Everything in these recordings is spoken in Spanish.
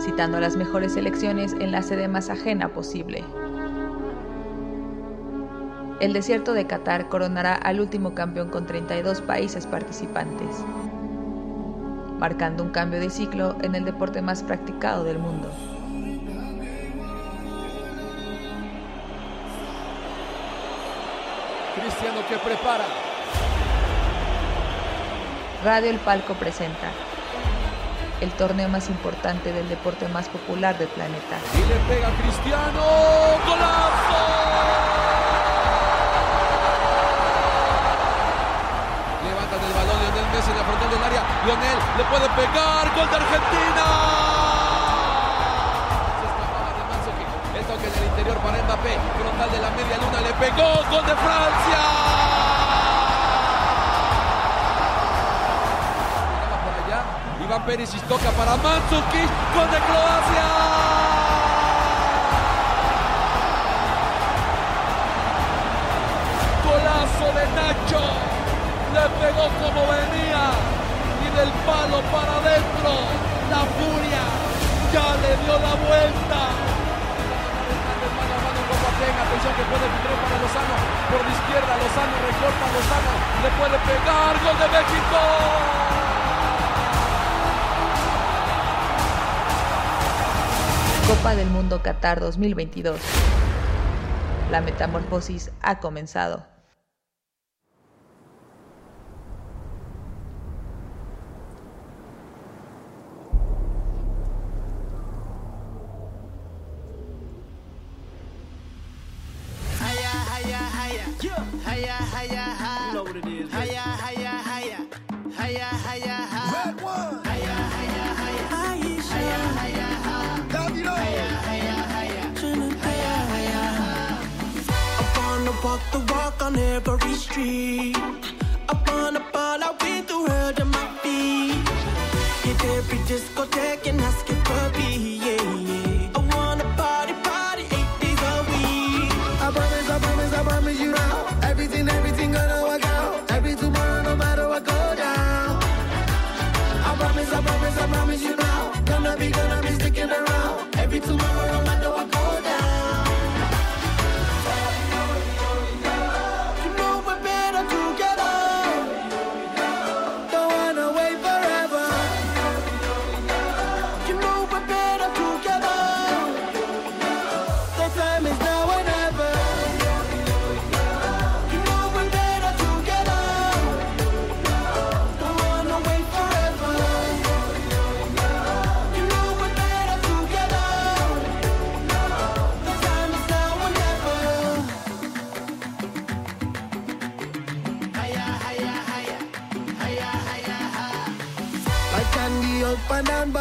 Citando las mejores selecciones en la sede más ajena posible. El desierto de Qatar coronará al último campeón con 32 países participantes, marcando un cambio de ciclo en el deporte más practicado del mundo. Cristiano que prepara. Radio El Palco presenta el torneo más importante del deporte más popular del planeta. Y le pega Cristiano. ¡Golazo! Levantan el balón Lionel Messi frontal del área. Lionel le puede pegar. Gol de Argentina. Se escapaba. El toque en el interior para Mbappé. Frontal de la media luna. Le pegó. Gol de Francia. Iván Pérez toca para Mandzukic. Gol de Croacia. De Nacho. Le pegó como venía. Y del palo para adentro. La furia. Ya le dio la vuelta. Mano a mano. Atención que puede filtrar para Lozano. Por la izquierda Lozano recorta Lozano. Le puede pegar. Gol de México. Copa del Mundo Qatar 2022. La metamorfosis ha comenzado.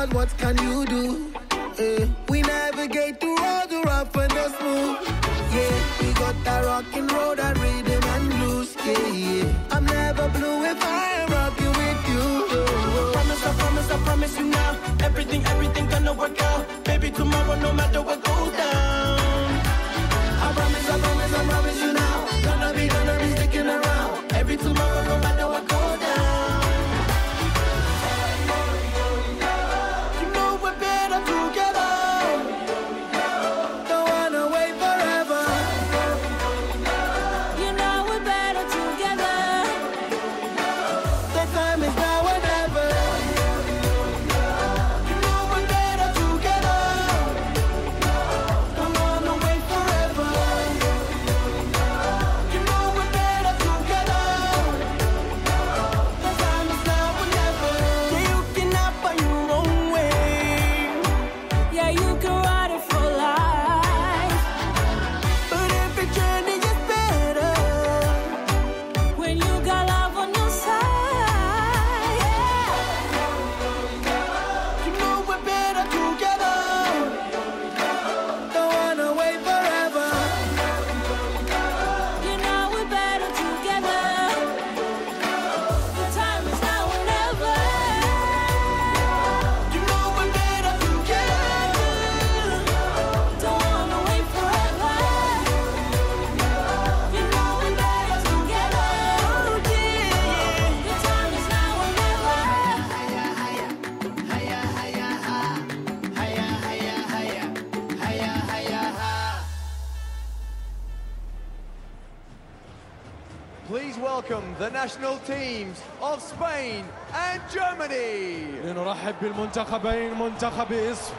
And what can you do? Eh, we navigate through all the rough and the smooth. Yeah, we got that road and rhythm and blues. Yeah, yeah. I'm never blue if I am rocking with you. I Promise, I promise, I promise you now. Everything, everything gonna work out.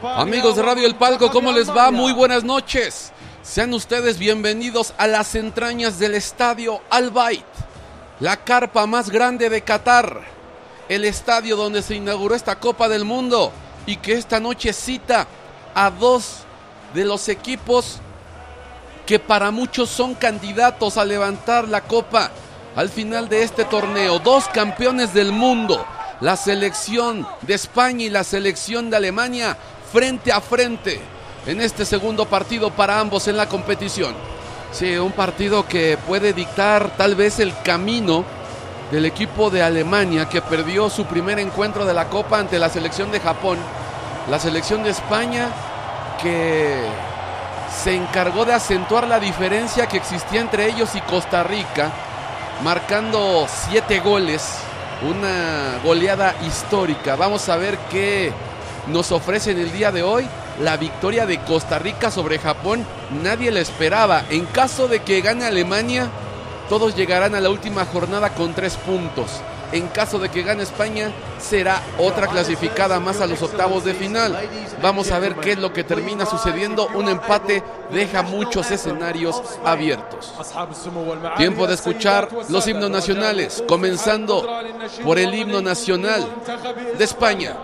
Amigos de Radio El Palco, ¿cómo les va? Muy buenas noches. Sean ustedes bienvenidos a las entrañas del estadio Al Bayt, la carpa más grande de Qatar, el estadio donde se inauguró esta Copa del Mundo y que esta noche cita a dos de los equipos que para muchos son candidatos a levantar la copa al final de este torneo. Dos campeones del mundo, la selección de España y la selección de Alemania frente a frente en este segundo partido para ambos en la competición. Sí, un partido que puede dictar tal vez el camino del equipo de Alemania que perdió su primer encuentro de la Copa ante la selección de Japón. La selección de España que se encargó de acentuar la diferencia que existía entre ellos y Costa Rica, marcando siete goles, una goleada histórica. Vamos a ver qué nos ofrece en el día de hoy. La victoria de Costa Rica sobre Japón nadie la esperaba. En caso de que gane Alemania, todos llegarán a la última jornada con tres puntos. En caso de que gane España, será otra clasificada más a los octavos de final. Vamos a ver qué es lo que termina sucediendo. Un empate deja muchos escenarios abiertos. Tiempo de escuchar los himnos nacionales, comenzando por el himno nacional de España.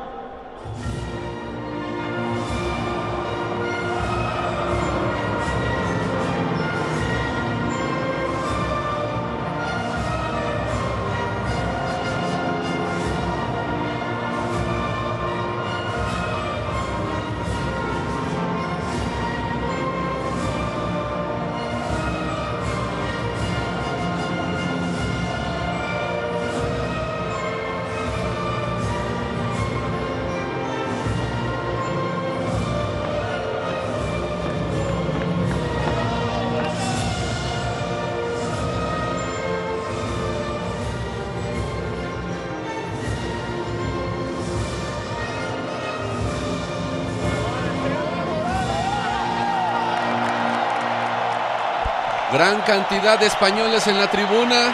Gran cantidad de españoles en la tribuna.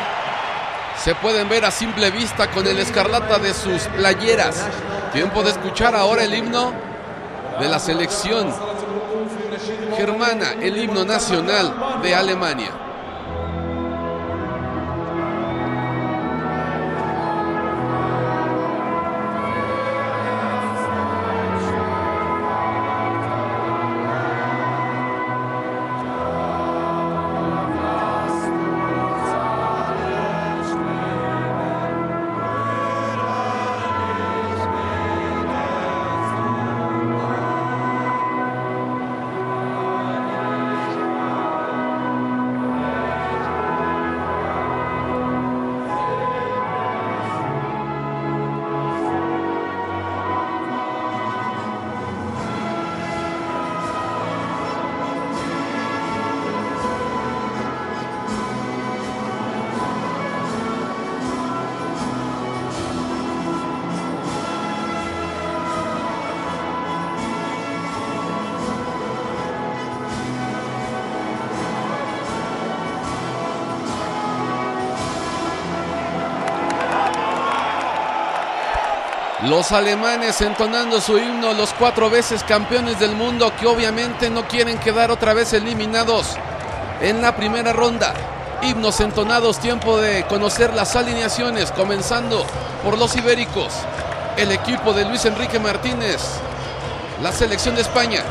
Se pueden ver a simple vista con el escarlata de sus playeras. Tiempo de escuchar ahora el himno de la selección germana, el himno nacional de Alemania. Los alemanes entonando su himno, los cuatro veces campeones del mundo que obviamente no quieren quedar otra vez eliminados en la primera ronda. Himnos entonados, tiempo de conocer las alineaciones, comenzando por los ibéricos, el equipo de Luis Enrique Martínez, la selección de España,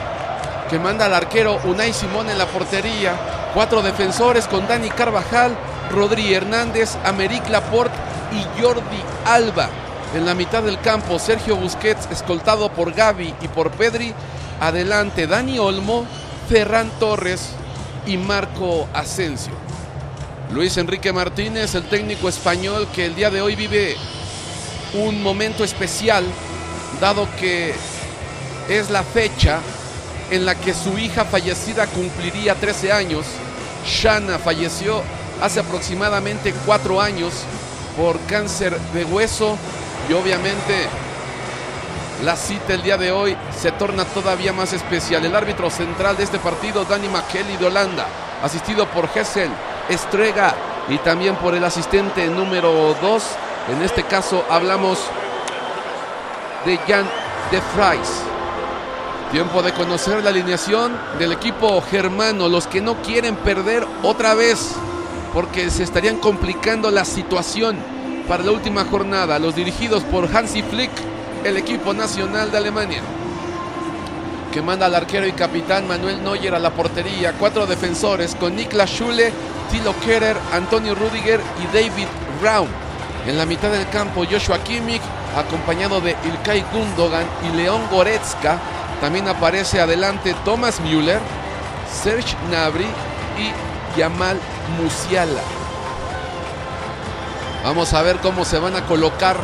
que manda al arquero Unai Simón en la portería, cuatro defensores con Dani Carvajal, Rodri Hernández, Americ Laporte y Jordi Alba. En la mitad del campo, Sergio Busquets, escoltado por Gaby y por Pedri. Adelante, Dani Olmo, Ferran Torres y Marco Asensio. Luis Enrique Martínez, el técnico español que el día de hoy vive un momento especial, dado que es la fecha en la que su hija fallecida cumpliría 13 años. Shana falleció hace aproximadamente cuatro años por cáncer de hueso y obviamente la cita el día de hoy se torna todavía más especial. El árbitro central de este partido, Danny McKelly de Holanda, asistido por Hessel, Estrega y también por el asistente número 2. En este caso hablamos de Jan de Fries. Tiempo de conocer la alineación del equipo germano, los que no quieren perder otra vez, porque se estarían complicando la situación para la última jornada. Los dirigidos por Hansi Flick, el equipo nacional de Alemania, que manda al arquero y capitán Manuel Neuer a la portería. Cuatro defensores con Niklas Schule, Thilo Kerer, Antonio Rudiger y David Brown. En la mitad del campo, Joshua Kimmich, acompañado de Ilkay Gundogan y León Goretzka. También aparece adelante Thomas Müller, Serge Gnabry y Yamal Musiala. Vamos a ver cómo se van a colocar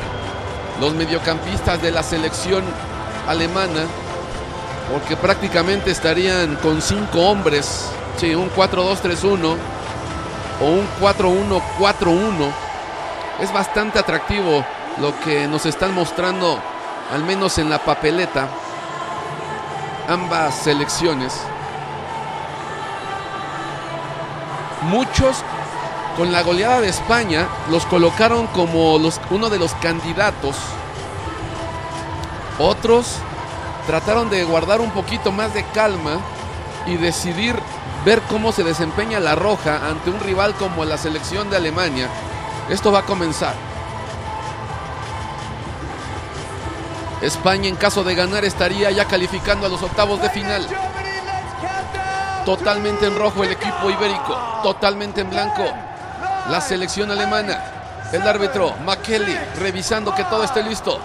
los mediocampistas de la selección alemana, porque prácticamente estarían con cinco hombres, sí, un 4-2-3-1 o un 4-1-4-1. Es bastante atractivo lo que nos están mostrando, al menos en la papeleta, ambas selecciones. Muchos con la goleada de España los colocaron como uno de los candidatos. Otros trataron de guardar un poquito más de calma y decidir ver cómo se desempeña la roja ante un rival como la selección de Alemania. Esto va a comenzar. España en caso de ganar estaría ya calificando a los octavos de final. Totalmente en rojo el equipo ibérico, totalmente en blanco la selección alemana. El árbitro McKelly revisando que todo esté listo.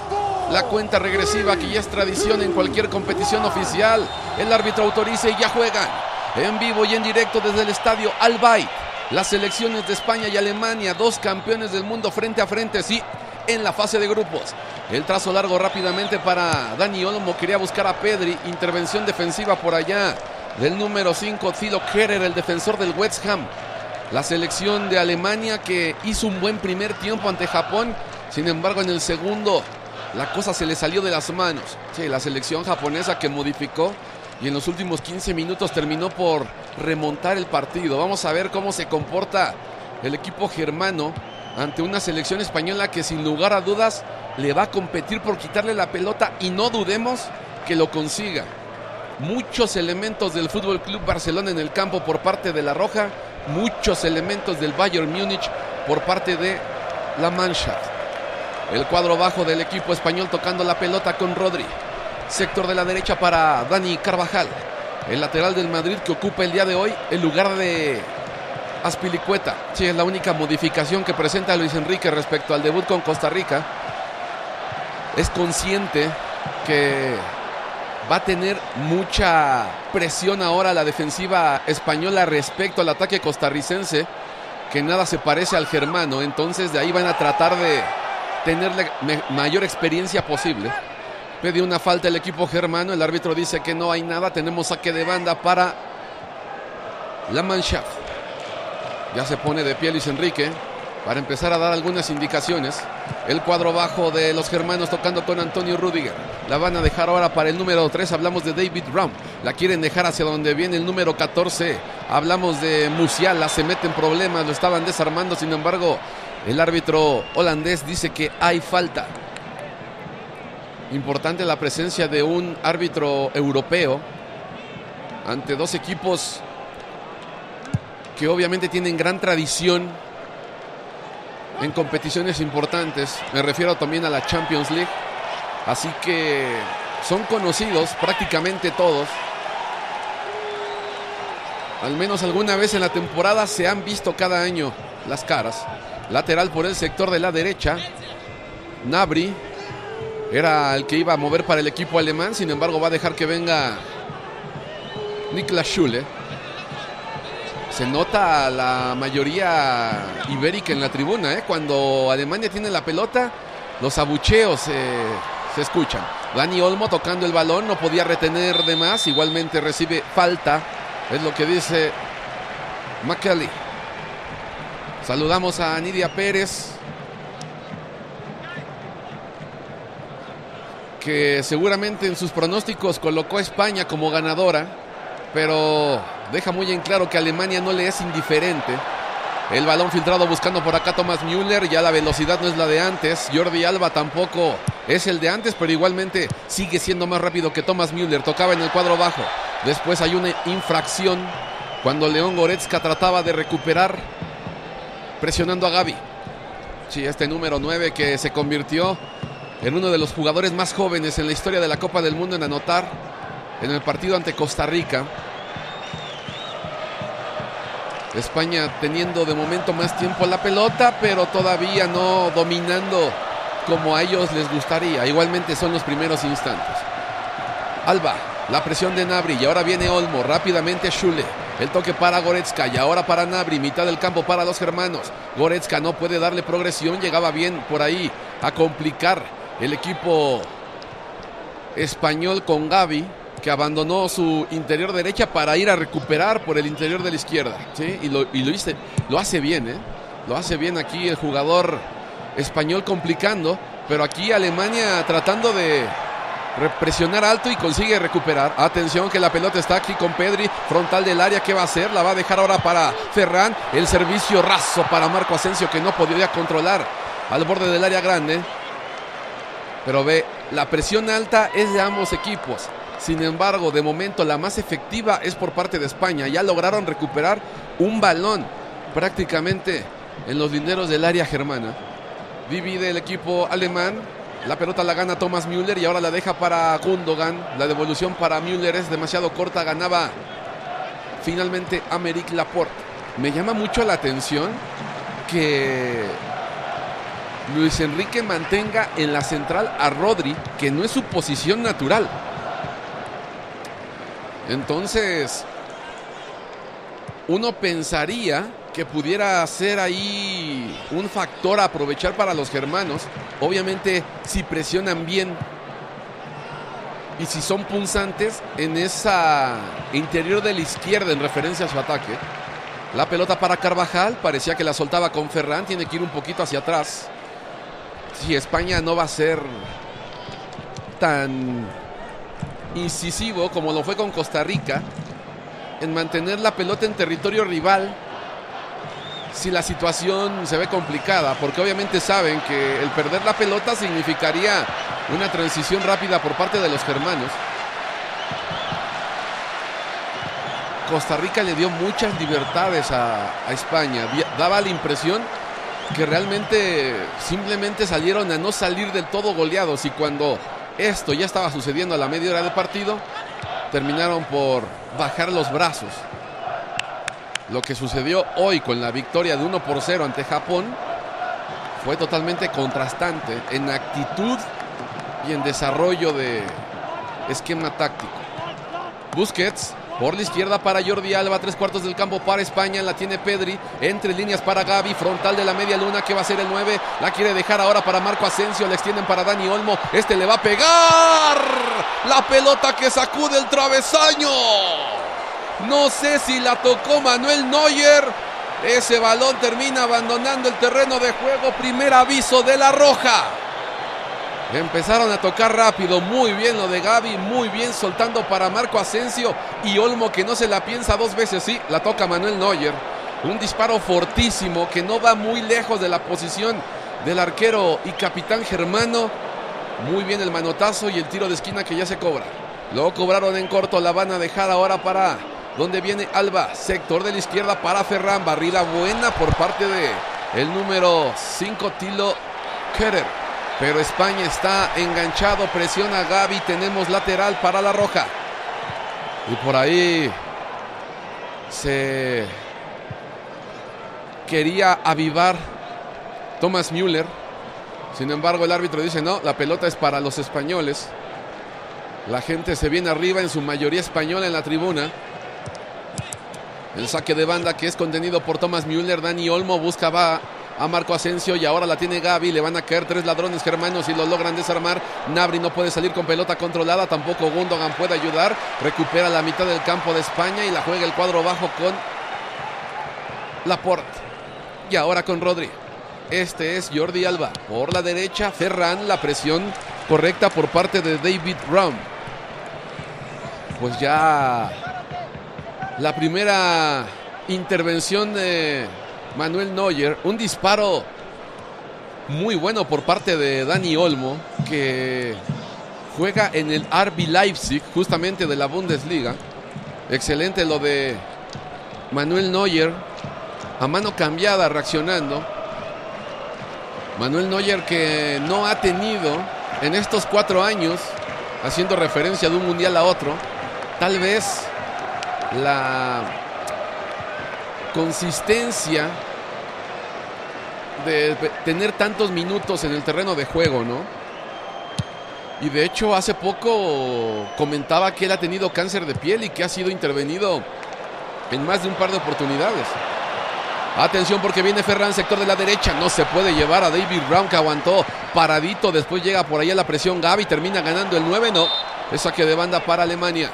La cuenta regresiva que ya es tradición en cualquier competición oficial. El árbitro autoriza y ya juegan. En vivo y en directo desde el estadio Al Bayt. Las selecciones de España y Alemania, dos campeones del mundo frente a frente, sí, en la fase de grupos. El trazo largo rápidamente para Dani Olmo. Quería buscar a Pedri. Intervención defensiva por allá del número 5, Thilo Kerer, el defensor del West Ham. La selección de Alemania que hizo un buen primer tiempo ante Japón. Sin embargo, en el segundo la cosa se le salió de las manos. Sí, la selección japonesa que modificó y en los últimos 15 minutos terminó por remontar el partido. Vamos a ver cómo se comporta el equipo germano ante una selección española que sin lugar a dudas le va a competir por quitarle la pelota y no dudemos que lo consiga. Muchos elementos del Fútbol Club Barcelona en el campo por parte de la Roja, muchos elementos del Bayern Múnich por parte de la Mannschaft. El cuadro bajo del equipo español tocando la pelota con Rodri. Sector de la derecha para Dani Carvajal. El lateral del Madrid que ocupa el día de hoy el lugar de Aspilicueta. Sí, es la única modificación que presenta Luis Enrique respecto al debut con Costa Rica. Es consciente que va a tener mucha presión ahora la defensiva española respecto al ataque costarricense, que nada se parece al germano. Entonces de ahí van a tratar de tener la mayor experiencia posible. Pide una falta el equipo germano, el árbitro dice que no hay nada, tenemos saque de banda para la Mannschaft. Ya se pone de pie Luis Enrique para empezar a dar algunas indicaciones. El cuadro bajo de los germanos tocando con Antonio Rudiger. La van a dejar ahora para el número 3. Hablamos de David Brown. La quieren dejar hacia donde viene el número 14. Hablamos de Musiala. Se mete en problemas. Lo estaban desarmando. Sin embargo, el árbitro holandés dice que hay falta. Importante la presencia de un árbitro europeo ante dos equipos que obviamente tienen gran tradición en competiciones importantes. Me refiero también a la Champions League. Así que son conocidos prácticamente todos. Al menos alguna vez en la temporada se han visto cada año las caras. Lateral por el sector de la derecha. Nabri era el que iba a mover para el equipo alemán. Sin embargo, va a dejar que venga Niklas Schule. Se nota la mayoría ibérica en la tribuna. ¿eh? Cuando Alemania tiene la pelota, los abucheos eh, se escuchan. Dani Olmo tocando el balón, no podía retener de más. Igualmente recibe falta. Es lo que dice McKelly. Saludamos a Nidia Pérez. Que seguramente en sus pronósticos colocó a España como ganadora. Pero deja muy en claro que Alemania no le es indiferente. El balón filtrado buscando por acá Thomas Müller. Ya la velocidad no es la de antes. Jordi Alba tampoco es el de antes, pero igualmente sigue siendo más rápido que Thomas Müller. Tocaba en el cuadro bajo. Después hay una infracción cuando León Goretzka trataba de recuperar presionando a Gaby. Sí, este número 9 que se convirtió en uno de los jugadores más jóvenes en la historia de la Copa del Mundo en anotar en el partido ante Costa Rica. España teniendo de momento más tiempo la pelota, pero todavía no dominando como a ellos les gustaría. Igualmente son los primeros instantes. Alba, la presión de Nabri y ahora viene Olmo, rápidamente Schule. El toque para Goretzka y ahora para Nabri, mitad del campo para los germanos. Goretzka no puede darle progresión, llegaba bien por ahí a complicar el equipo español con Gaby, que abandonó su interior derecha para ir a recuperar por el interior de la izquierda. ¿sí? Y, lo, y lo, hice, lo hace bien, ¿eh? lo hace bien aquí el jugador español complicando, pero aquí Alemania tratando de presionar alto y consigue recuperar. Atención que la pelota está aquí con Pedri, frontal del área, ¿qué va a hacer? La va a dejar ahora para Ferran, el servicio raso para Marco Asensio que no podría controlar al borde del área grande. Pero ve, la presión alta es de ambos equipos. Sin embargo, de momento la más efectiva es por parte de España. Ya lograron recuperar un balón prácticamente en los linderos del área germana. Divide el equipo alemán. La pelota la gana Thomas Müller y ahora la deja para Gundogan. La devolución para Müller es demasiado corta. Ganaba finalmente Americ Laporte. Me llama mucho la atención que Luis Enrique mantenga en la central a Rodri, que no es su posición natural. Entonces, uno pensaría que pudiera ser ahí un factor a aprovechar para los germanos. Obviamente, si presionan bien y si son punzantes en esa interior de la izquierda en referencia a su ataque. La pelota para Carvajal, parecía que la soltaba con Ferran, tiene que ir un poquito hacia atrás. Si España no va a ser tan incisivo como lo fue con Costa Rica en mantener la pelota en territorio rival si la situación se ve complicada, porque obviamente saben que el perder la pelota significaría una transición rápida por parte de los germanos. Costa Rica le dio muchas libertades a, a España, daba la impresión que realmente simplemente salieron a no salir del todo goleados y cuando esto ya estaba sucediendo a la media hora de partido, terminaron por bajar los brazos. Lo que sucedió hoy con la victoria de 1 por 0 ante Japón fue totalmente contrastante en actitud y en desarrollo de esquema táctico. Busquets por la izquierda para Jordi Alba, tres cuartos del campo para España, la tiene Pedri, entre líneas para Gaby, frontal de la media luna que va a ser el 9, la quiere dejar ahora para Marco Asensio, la extienden para Dani Olmo, este le va a pegar, la pelota que sacude el travesaño, no sé si la tocó Manuel Neuer, ese balón termina abandonando el terreno de juego, primer aviso de la roja. Empezaron a tocar rápido, muy bien lo de Gaby, muy bien soltando para Marco Asensio y Olmo que no se la piensa dos veces, sí, la toca Manuel Neuer. Un disparo fortísimo que no va muy lejos de la posición del arquero y capitán germano. Muy bien el manotazo y el tiro de esquina que ya se cobra. Lo cobraron en corto, la van a dejar ahora para donde viene Alba, sector de la izquierda para Ferran, barrida buena por parte de el número 5 Tilo Kerer. Pero España está enganchado, presiona Gaby, tenemos lateral para la roja. Y por ahí se quería avivar Thomas Müller. Sin embargo, el árbitro dice, no, la pelota es para los españoles. La gente se viene arriba, en su mayoría española en la tribuna. El saque de banda que es contenido por Thomas Müller. Dani Olmo busca va a Marco Asensio y ahora la tiene Gaby. Le van a caer tres ladrones germanos y lo logran desarmar. Nabri no puede salir con pelota controlada. Tampoco Gundogan puede ayudar. Recupera la mitad del campo de España y la juega el cuadro bajo con Laporte. Y ahora con Rodri. Este es Jordi Alba. Por la derecha, Ferran. La presión correcta por parte de David Brown. Pues ya la primera intervención de Manuel Neuer. Un disparo muy bueno por parte de Dani Olmo, que juega en el RB Leipzig, justamente de la Bundesliga. Excelente lo de Manuel Neuer, a mano cambiada, reaccionando. Manuel Neuer que no ha tenido en estos cuatro años, haciendo referencia de un mundial a otro, tal vez la consistencia de tener tantos minutos en el terreno de juego, ¿no? Y de hecho hace poco comentaba que él ha tenido cáncer de piel y que ha sido intervenido en más de un par de oportunidades. Atención porque viene Ferran, sector de la derecha. No se puede llevar a David Brown que aguantó paradito. Después llega por allá la presión Gaby. Termina ganando el 9. No. Es saque de banda para Alemania.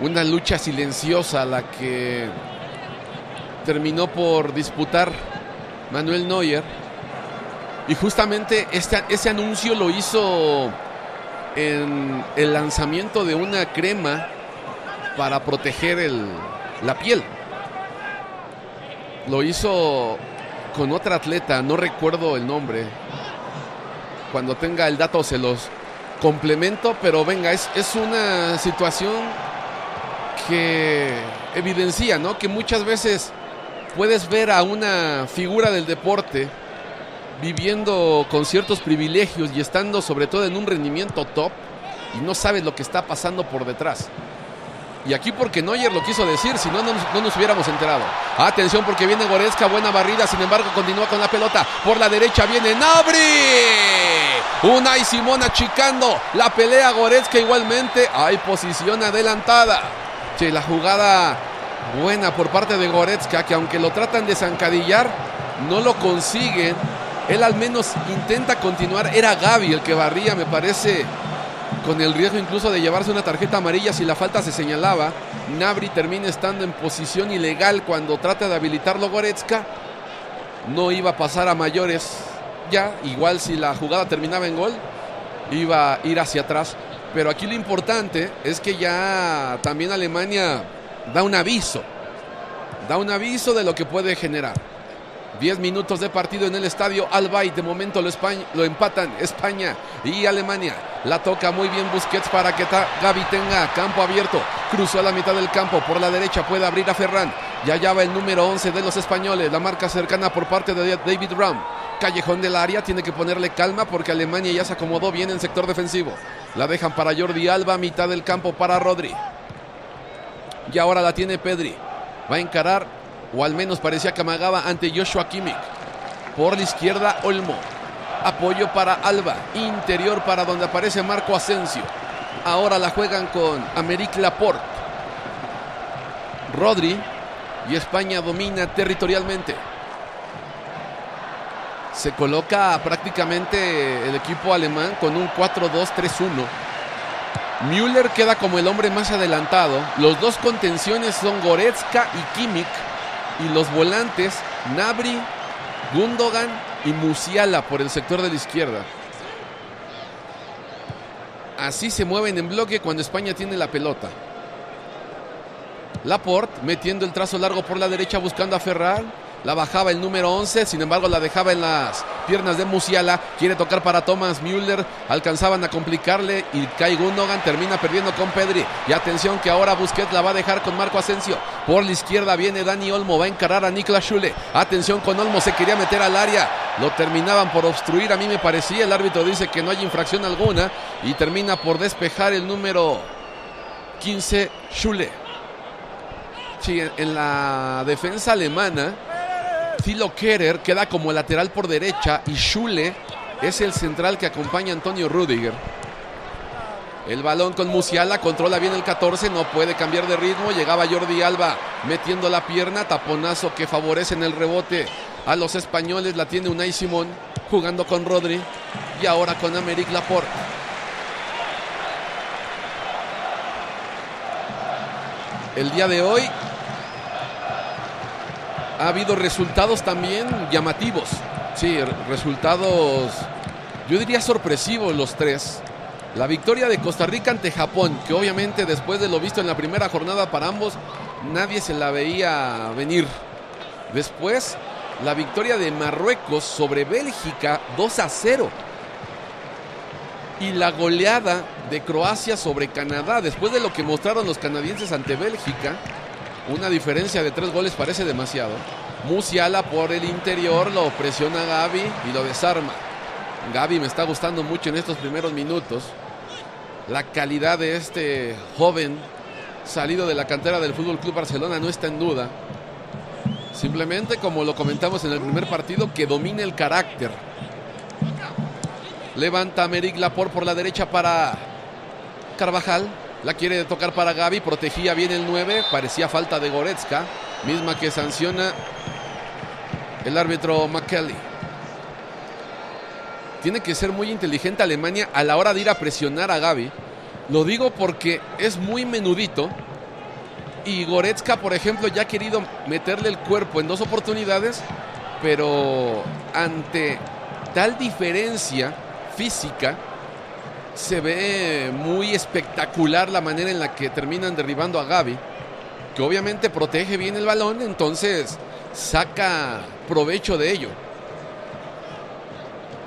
Una lucha silenciosa la que terminó por disputar Manuel Neuer. Y justamente este, ese anuncio lo hizo en el lanzamiento de una crema para proteger el, la piel. Lo hizo con otra atleta, no recuerdo el nombre. Cuando tenga el dato se los complemento, pero venga, es, es una situación que evidencia, ¿no? Que muchas veces puedes ver a una figura del deporte viviendo con ciertos privilegios y estando sobre todo en un rendimiento top y no sabes lo que está pasando por detrás. Y aquí porque Neuer lo quiso decir, si no, no, no nos hubiéramos enterado. Atención porque viene Goretzka, buena barrida, sin embargo continúa con la pelota. Por la derecha viene Nabri. Unai Simón achicando la pelea Goretzka igualmente. Hay posición adelantada. La jugada buena por parte de Goretzka, que aunque lo tratan de zancadillar, no lo consiguen. Él al menos intenta continuar. Era Gaby el que barría, me parece, con el riesgo incluso de llevarse una tarjeta amarilla si la falta se señalaba. Nabri termina estando en posición ilegal cuando trata de habilitarlo Goretzka. No iba a pasar a mayores ya, igual si la jugada terminaba en gol, iba a ir hacia atrás. Pero aquí lo importante es que ya también Alemania da un aviso. Da un aviso de lo que puede generar. 10 minutos de partido en el estadio Albay. De momento lo, España, lo, empatan España y Alemania. La toca muy bien Busquets para que Gaby tenga campo abierto. Cruzó a la mitad del campo. Por la derecha puede abrir a Ferran. Ya allá va el número 11 de los españoles. La marca cercana por parte de David Ram. Callejón del área. Tiene que ponerle calma porque Alemania ya se acomodó bien en sector defensivo. La dejan para Jordi Alba. Mitad del campo para Rodri. Y ahora la tiene Pedri. Va a encarar, o al menos parecía que amagaba ante Joshua Kimmich. Por la izquierda, Olmo. Apoyo para Alba. Interior para donde aparece Marco Asensio. Ahora la juegan con Americ Laporte. Rodri. Y España domina territorialmente. Se coloca prácticamente el equipo alemán con un 4-2-3-1. Müller queda como el hombre más adelantado. Los dos contenciones son Goretzka y Kimmich. Y los volantes, Nabri, Gundogan y Musiala por el sector de la izquierda. Así se mueven en bloque cuando España tiene la pelota. Laporte metiendo el trazo largo por la derecha buscando a Ferran. La bajaba el número 11, sin embargo la dejaba en las piernas de Musiala. Quiere tocar para Thomas Müller. Alcanzaban a complicarle y Kai Gundogan termina perdiendo con Pedri. Y atención que ahora Busquets la va a dejar con Marco Asensio. Por la izquierda viene Dani Olmo. Va a encarar a Niklas Schule. Atención con Olmo. Se quería meter al área. Lo terminaban por obstruir. A mí me parecía. El árbitro dice que no hay infracción alguna. Y termina por despejar el número 15 Schule. Sí, en la defensa alemana. Thilo Kerer queda como lateral por derecha y Schule es el central que acompaña a Antonio Rudiger. El balón con Musiala, controla bien el 14, no puede cambiar de ritmo. Llegaba Jordi Alba metiendo la pierna, taponazo que favorece en el rebote a los españoles. La tiene Unai Simón jugando con Rodri y ahora con Americ Laporte. El día de hoy ha habido resultados también llamativos. Sí, resultados, yo diría sorpresivos los tres. La victoria de Costa Rica ante Japón, que obviamente después de lo visto en la primera jornada para ambos, nadie se la veía venir. Después, la victoria de Marruecos sobre Bélgica 2 a 0. Y la goleada de Croacia sobre Canadá, después de lo que mostraron los canadienses ante Bélgica, una diferencia de tres goles parece demasiado. Musiala por el interior lo presiona Gaby y lo desarma. Gaby me está gustando mucho en estos primeros minutos. La calidad de este joven salido de la cantera del Fútbol Club Barcelona no está en duda. Simplemente, como lo comentamos en el primer partido, que domine el carácter. Levanta Meric Laporte por la derecha para Carvajal. La quiere tocar para Gaby. Protegía bien el 9. Parecía falta de Goretzka. Misma que sanciona el árbitro McKelly. Tiene que ser muy inteligente Alemania a la hora de ir a presionar a Gaby. Lo digo porque es muy menudito. Y Goretzka, por ejemplo, ya ha querido meterle el cuerpo en dos oportunidades. Pero ante tal diferencia física, se ve muy espectacular la manera en la que terminan derribando a Gaby. Que obviamente protege bien el balón, entonces saca provecho de ello.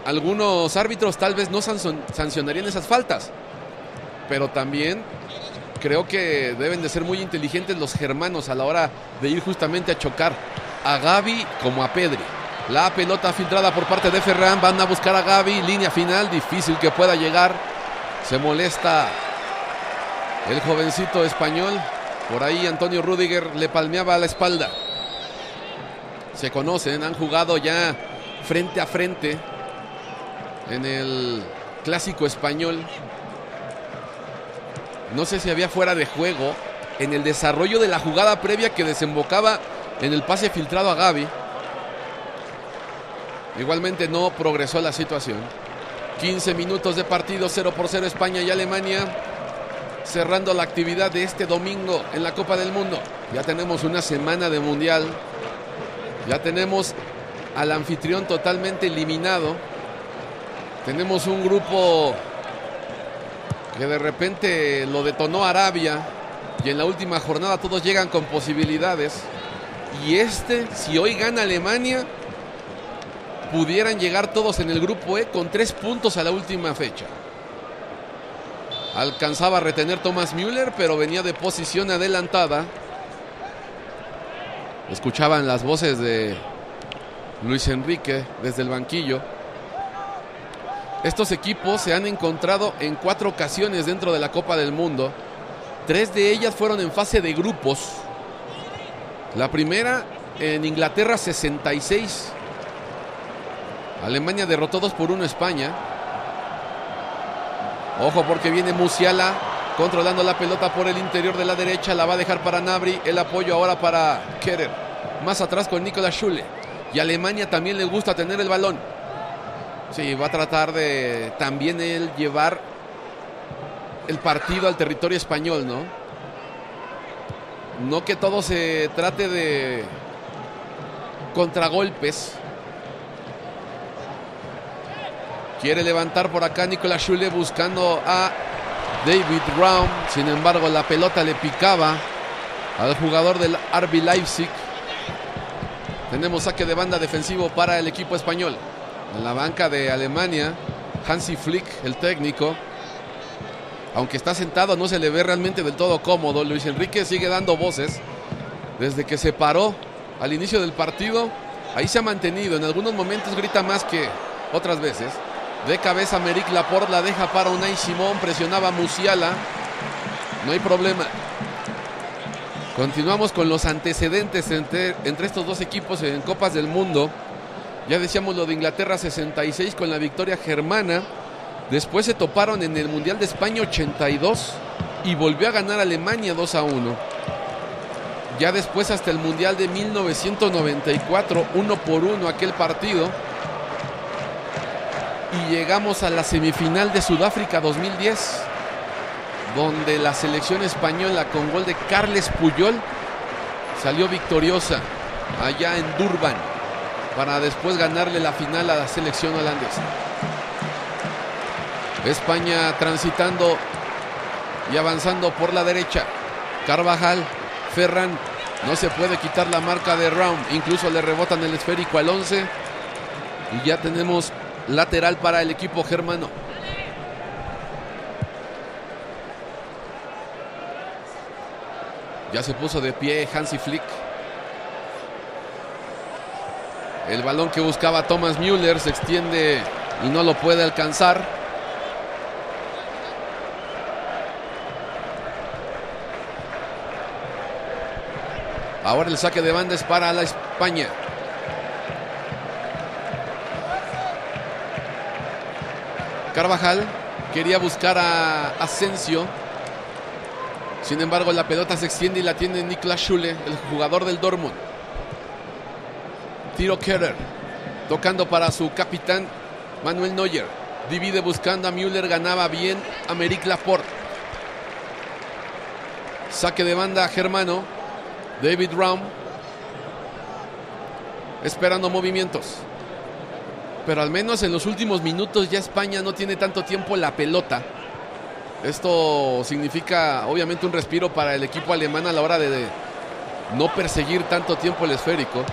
Algunos árbitros tal vez no sancionarían esas faltas, pero también creo que deben de ser muy inteligentes los germanos a la hora de ir justamente a chocar a Gaby como a Pedri. La pelota filtrada por parte de Ferran, van a buscar a Gaby, línea final, difícil que pueda llegar. Se molesta el jovencito español. Por ahí Antonio Rudiger le palmeaba la espalda. Se conocen, han jugado ya frente a frente en el clásico español. No sé si había fuera de juego en el desarrollo de la jugada previa que desembocaba en el pase filtrado a Gaby. Igualmente no progresó la situación. 15 minutos de partido, 0 por 0 España y Alemania. Cerrando la actividad de este domingo en la Copa del Mundo. Ya tenemos una semana de mundial. Ya tenemos al anfitrión totalmente eliminado. Tenemos un grupo que de repente lo detonó Arabia y en la última jornada todos llegan con posibilidades. Y este, si hoy gana Alemania, pudieran llegar todos en el grupo E con tres puntos a la última fecha. Alcanzaba a retener Thomas Müller, pero venía de posición adelantada. Escuchaban las voces de Luis Enrique desde el banquillo. Estos equipos se han encontrado en cuatro ocasiones dentro de la Copa del Mundo. Tres de ellas fueron en fase de grupos. La primera en Inglaterra 66. Alemania derrotó 2 por 1 a España. Ojo porque viene Musiala controlando la pelota por el interior de la derecha. La va a dejar para Nabri. El apoyo ahora para Kerer. Más atrás con Nicolas Schule. Y Alemania también le gusta tener el balón. Sí, va a tratar de también él llevar el partido al territorio español, ¿no? No que todo se trate de contragolpes. Quiere levantar por acá Nicolás Schule buscando a David Brown. Sin embargo, la pelota le picaba al jugador del RB Leipzig. Tenemos saque de banda defensivo para el equipo español. En la banca de Alemania, Hansi Flick, el técnico. Aunque está sentado, no se le ve realmente del todo cómodo. Luis Enrique sigue dando voces. Desde que se paró al inicio del partido, ahí se ha mantenido. En algunos momentos grita más que otras veces. De cabeza Meric Laporte la deja para Unai Simón, presionaba Musiala. No hay problema. Continuamos con los antecedentes entre, entre, estos dos equipos en Copas del Mundo. Ya decíamos lo de Inglaterra 66 con la victoria germana. Después se toparon en el Mundial de España 82 y volvió a ganar Alemania 2 a 1. Ya después hasta el Mundial de 1994, uno por uno aquel partido y llegamos a la semifinal de Sudáfrica 2010, donde la selección española con gol de Carles Puyol salió victoriosa allá en Durban para después ganarle la final a la selección holandesa. España transitando y avanzando por la derecha. Carvajal Ferran no se puede quitar la marca de Round. Incluso le rebotan el esférico al 11. Y ya tenemos lateral para el equipo germano. Ya se puso de pie Hansi Flick. El balón que buscaba Thomas Müller se extiende y no lo puede alcanzar. Ahora el saque de banda es para la España. Carvajal quería buscar a Asensio. Sin embargo, la pelota se extiende y la tiene Niklas Schule, el jugador del Dortmund. Tiro Keller, tocando para su capitán Manuel Neuer. Divide buscando a Müller, ganaba bien a Meric Laporte. Saque de banda germano. David Raum. Esperando movimientos. Pero al menos en los últimos minutos ya España no tiene tanto tiempo la pelota. Esto significa obviamente un respiro para el equipo alemán a la hora de, no perseguir tanto tiempo el esférico.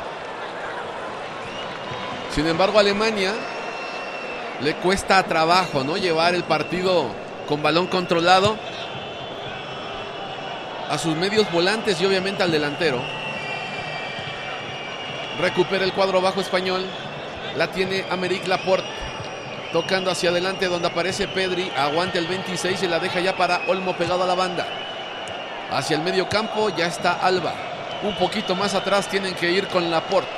Sin embargo, a Alemania le cuesta trabajo, ¿no? Llevar el partido con balón controlado a sus medios volantes y obviamente al delantero. Recupera el cuadro bajo español. La tiene Americ Laporte. Tocando hacia adelante donde aparece Pedri. Aguanta el 26 y la deja ya para Olmo pegado a la banda. Hacia el medio campo ya está Alba. Un poquito más atrás tienen que ir con Laporte.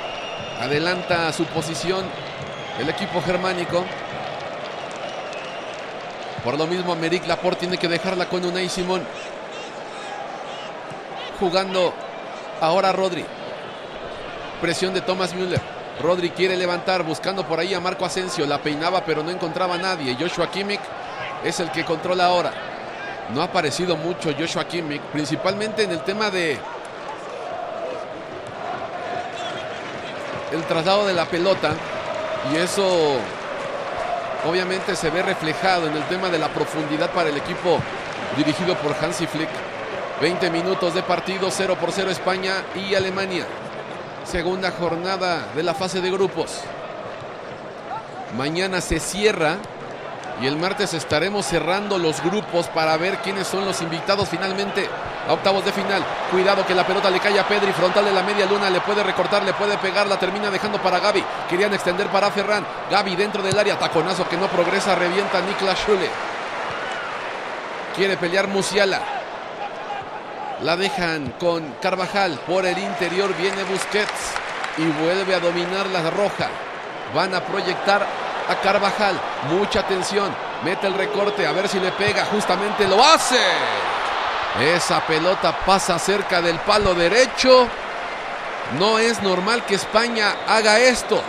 Adelanta su posición el equipo germánico. Por lo mismo, Americ Laporte tiene que dejarla con Unai Simón. Jugando ahora Rodri. Presión de Thomas Müller. Rodri quiere levantar, buscando por ahí a Marco Asensio. La peinaba, pero no encontraba a nadie. Joshua Kimmich es el que controla ahora. No ha aparecido mucho Joshua Kimmich, principalmente en el tema de el traslado de la pelota. Y eso obviamente se ve reflejado en el tema de la profundidad para el equipo dirigido por Hansi Flick. 20 minutos de partido, 0 por 0 España y Alemania. Segunda jornada de la fase de grupos. Mañana se cierra y el martes estaremos cerrando los grupos para ver quiénes son los invitados finalmente a octavos de final. Cuidado que la pelota le cae a Pedri, frontal de la media luna, le puede recortar, le puede pegar, la termina dejando para Gaby. Querían extender para Ferran. Gaby dentro del área, taconazo que no progresa, revienta Niklas Schule. Quiere pelear Musiala. La dejan con Carvajal. Por el interior viene Busquets y vuelve a dominar la roja. Van a proyectar a Carvajal. Mucha atención. Mete el recorte a ver si le pega. Justamente lo hace. Esa pelota pasa cerca del palo derecho. No es normal que España haga esto,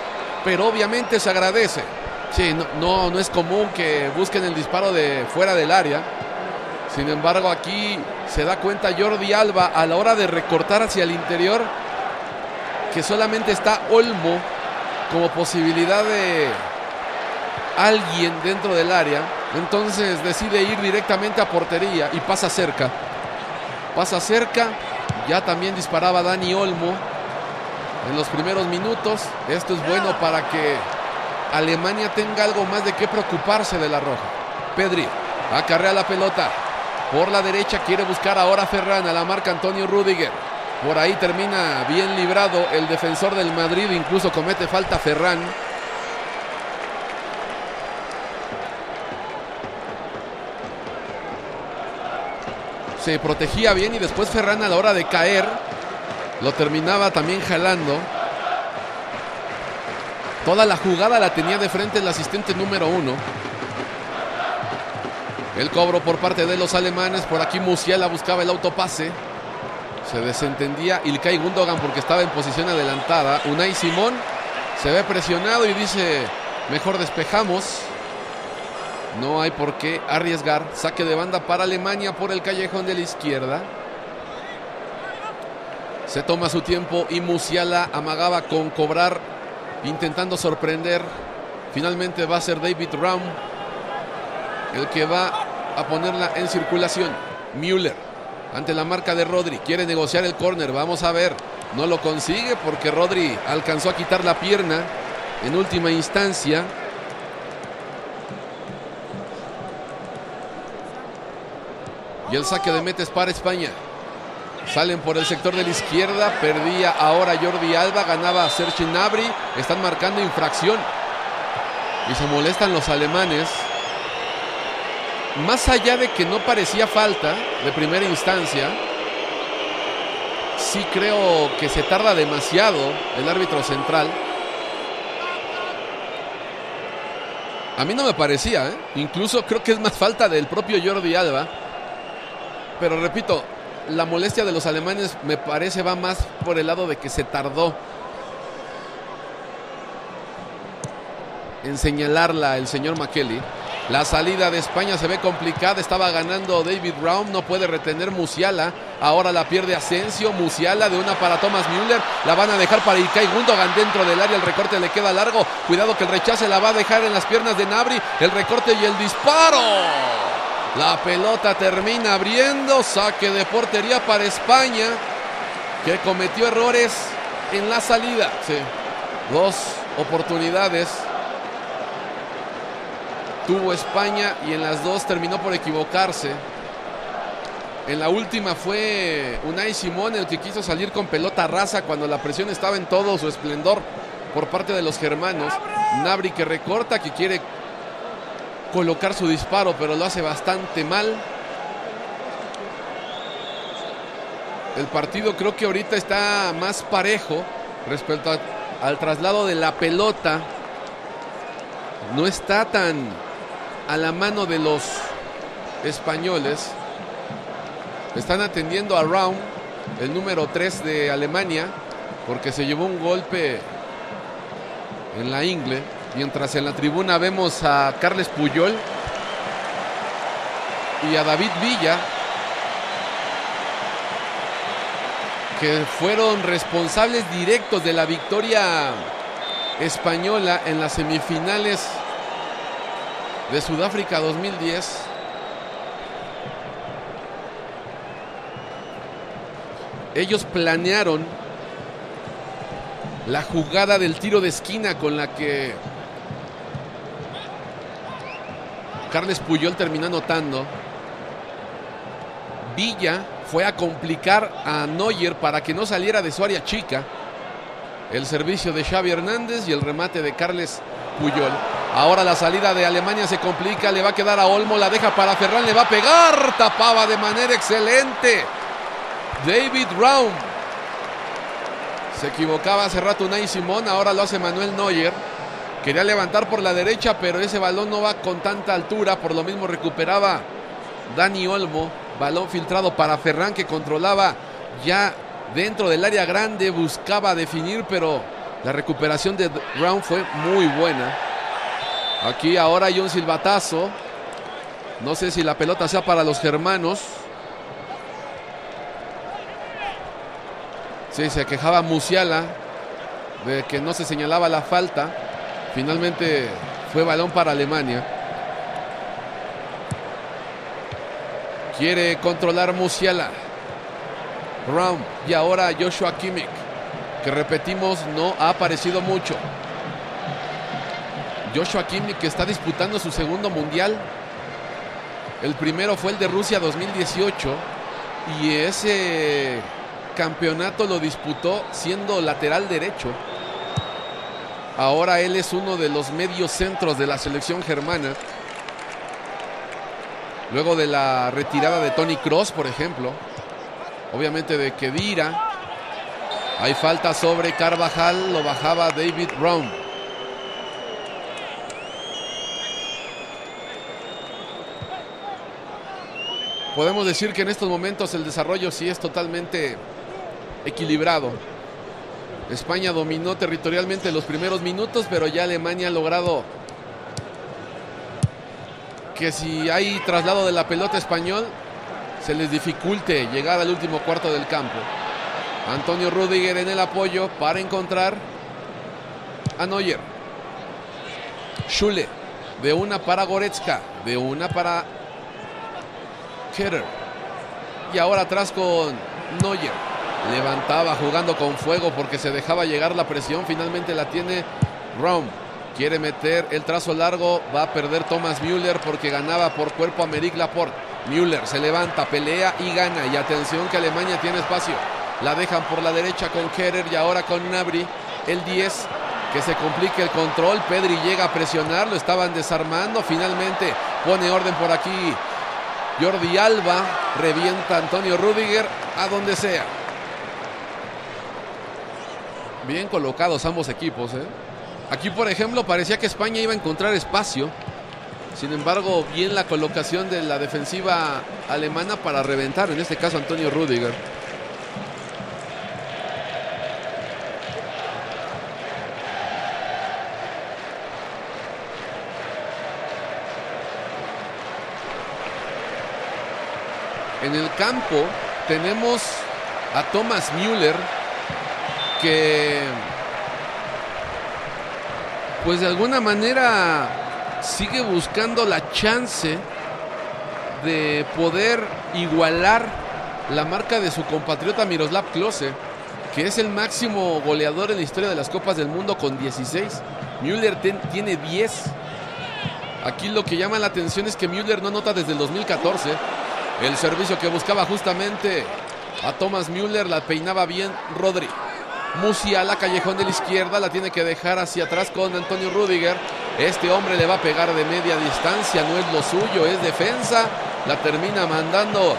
pero obviamente se agradece. Sí, no, no, no es común que busquen el disparo de fuera del área. Sin embargo, aquí se da cuenta Jordi Alba a la hora de recortar hacia el interior que solamente está Olmo como posibilidad de alguien dentro del área. Entonces decide ir directamente a portería y pasa cerca. Pasa cerca. Ya también disparaba Dani Olmo en los primeros minutos. Esto es bueno para que Alemania tenga algo más de qué preocuparse de la roja. Pedri acarrea la pelota. Por la derecha quiere buscar ahora Ferran a la marca Antonio Rudiger. Por ahí termina bien librado el defensor del Madrid, incluso comete falta Ferran. Se protegía bien y después Ferran a la hora de caer lo terminaba también jalando. Toda la jugada la tenía de frente el asistente número uno. El cobro por parte de los alemanes. Por aquí Musiala buscaba el autopase. Se desentendía Ilkay Gundogan porque estaba en posición adelantada. Unai Simón se ve presionado y dice, mejor despejamos. No hay por qué arriesgar. Saque de banda para Alemania por el callejón de la izquierda. Se toma su tiempo y Musiala amagaba con cobrar, intentando sorprender. Finalmente va a ser David Raum el que va a ponerla en circulación. Müller ante la marca de Rodri. Quiere negociar el córner. Vamos a ver. No lo consigue porque Rodri alcanzó a quitar la pierna en última instancia. Y el saque de metes para España. Salen por el sector de la izquierda. Perdía ahora Jordi Alba. Ganaba Serge Gnabry. Están marcando infracción. Y se molestan los alemanes. Más allá de que no parecía falta de primera instancia, sí creo que se tarda demasiado el árbitro central. A mí no me parecía, ¿eh? incluso creo que es más falta del propio Jordi Alba. Pero repito, la molestia de los alemanes me parece va más por el lado de que se tardó en señalarla el señor McKelly. La salida de España se ve complicada. Estaba ganando David Brown. No puede retener Musiala. Ahora la pierde Asensio. Musiala de una para Thomas Müller. La van a dejar para Ilkay Gundogan dentro del área. El recorte le queda largo. Cuidado que el rechace la va a dejar en las piernas de Nabri. El recorte y el disparo. La pelota termina abriendo. Saque de portería para España. Que cometió errores en la salida. Sí. Dos oportunidades tuvo España y en las dos terminó por equivocarse. En la última fue Unai Simón el que quiso salir con pelota rasa cuando la presión estaba en todo su esplendor por parte de los germanos. Nabri que recorta, que quiere colocar su disparo, pero lo hace bastante mal. El partido creo que ahorita está más parejo respecto al traslado de la pelota. No está tan a la mano de los españoles. Están atendiendo a Raum, el número 3 de Alemania, porque se llevó un golpe en la ingle. Mientras en la tribuna vemos a Carles Puyol y a David Villa, que fueron responsables directos de la victoria española en las semifinales de Sudáfrica 2010. Ellos planearon la jugada del tiro de esquina con la que Carles Puyol terminó anotando. Villa fue a complicar a Neuer para que no saliera de su área chica. El servicio de Xavi Hernández y el remate de Carles Puyol. Ahora la salida de Alemania se complica, le va a quedar a Olmo, la deja para Ferran, le va a pegar, tapaba de manera excelente. David Raum. Se equivocaba hace rato Unai Simón, ahora lo hace Manuel Neuer. Quería levantar por la derecha, pero ese balón no va con tanta altura, por lo mismo recuperaba Dani Olmo. Balón filtrado para Ferran que controlaba ya dentro del área grande, buscaba definir, pero la recuperación de Brown fue muy buena. Aquí ahora hay un silbatazo. No sé si la pelota sea para los germanos. Sí, se quejaba Musiala de que no se señalaba la falta. Finalmente fue balón para Alemania. Quiere controlar Musiala. Brown y ahora Joshua Kimmich, que repetimos no ha aparecido mucho. Joshua Kimmich que está disputando su segundo mundial. El primero fue el de Rusia 2018 y ese campeonato lo disputó siendo lateral derecho. Ahora él es uno de los medios centros de la selección germana. Luego de la retirada de Tony Cross, por ejemplo. Obviamente de Kedira. Hay falta sobre Carvajal, lo bajaba David Brown. Podemos decir que en estos momentos el desarrollo sí es totalmente equilibrado. España dominó territorialmente los primeros minutos, pero ya Alemania ha logrado que si hay traslado de la pelota español, se les dificulte llegar al último cuarto del campo. Antonio Rudiger en el apoyo para encontrar a Neuer. Schule, de una para Goretzka, de una para Y ahora atrás con Neuer. Levantaba jugando con fuego porque se dejaba llegar la presión. Finalmente la tiene Raum. Quiere meter el trazo largo. Va a perder Thomas Müller porque ganaba por cuerpo a Meric Laporte. Müller se levanta, pelea y gana. Y atención que Alemania tiene espacio. La dejan por la derecha con Kerer y ahora con Nabri. El 10 que se complique el control. Pedri llega a presionar, lo estaban desarmando. Finalmente pone orden por aquí. Jordi Alba revienta a Antonio Rudiger a donde sea. Bien colocados ambos equipos. ¿eh? Aquí, por ejemplo, parecía que España iba a encontrar espacio. Sin embargo, bien la colocación de la defensiva alemana para reventar, en este caso Antonio Rudiger. En el campo tenemos a Thomas Müller que pues de alguna manera sigue buscando la chance de poder igualar la marca de su compatriota Miroslav Klose, que es el máximo goleador en la historia de las Copas del Mundo con 16. Müller tiene 10. Aquí lo que llama la atención es que Müller no anota desde el 2014. El servicio que buscaba justamente a Thomas Müller la peinaba bien Rodri. Musiala, callejón de la izquierda, la tiene que dejar hacia atrás con Antonio Rudiger. Este hombre le va a pegar de media distancia, no es lo suyo, es defensa. La termina mandando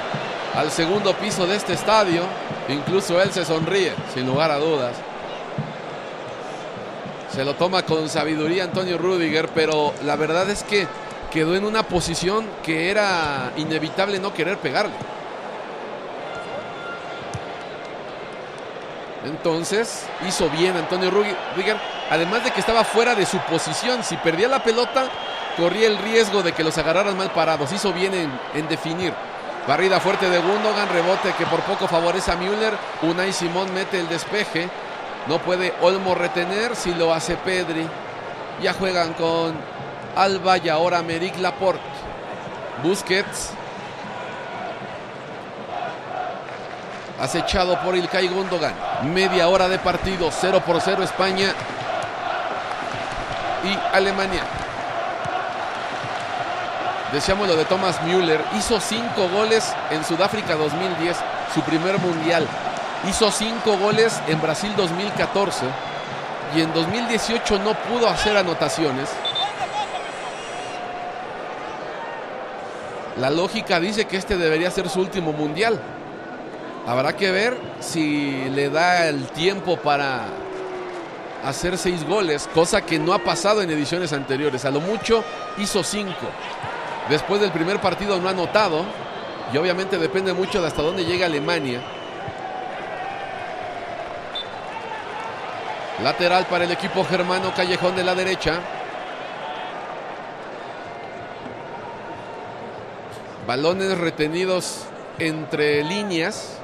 al segundo piso de este estadio. Incluso él se sonríe, sin lugar a dudas. Se lo toma con sabiduría Antonio Rudiger, pero la verdad es que quedó en una posición que era inevitable no querer pegarle. Entonces hizo bien Antonio Rudiger, además de que estaba fuera de su posición. Si perdía la pelota, corría el riesgo de que los agarraran mal parados. Hizo bien en, en definir. Barrida fuerte de Gundogan, rebote que por poco favorece a Müller. Unai Simón mete el despeje. No puede Olmo retener si lo hace Pedri. Ya juegan con Alba y ahora Meric Laporte. Busquets. Acechado por Ilkay Gundogan. Media hora de partido. 0 por 0 España y Alemania. Decíamos lo de Thomas Müller. Hizo cinco goles en Sudáfrica 2010, su primer mundial. Hizo cinco goles en Brasil 2014 y en 2018 no pudo hacer anotaciones. La lógica dice que este debería ser su último mundial. Habrá que ver si le da el tiempo para hacer seis goles, cosa que no ha pasado en ediciones anteriores. A lo mucho hizo cinco. Después del primer partido no ha anotado y obviamente depende mucho de hasta dónde llega Alemania. Lateral para el equipo germano, callejón de la derecha. Balones retenidos entre líneas.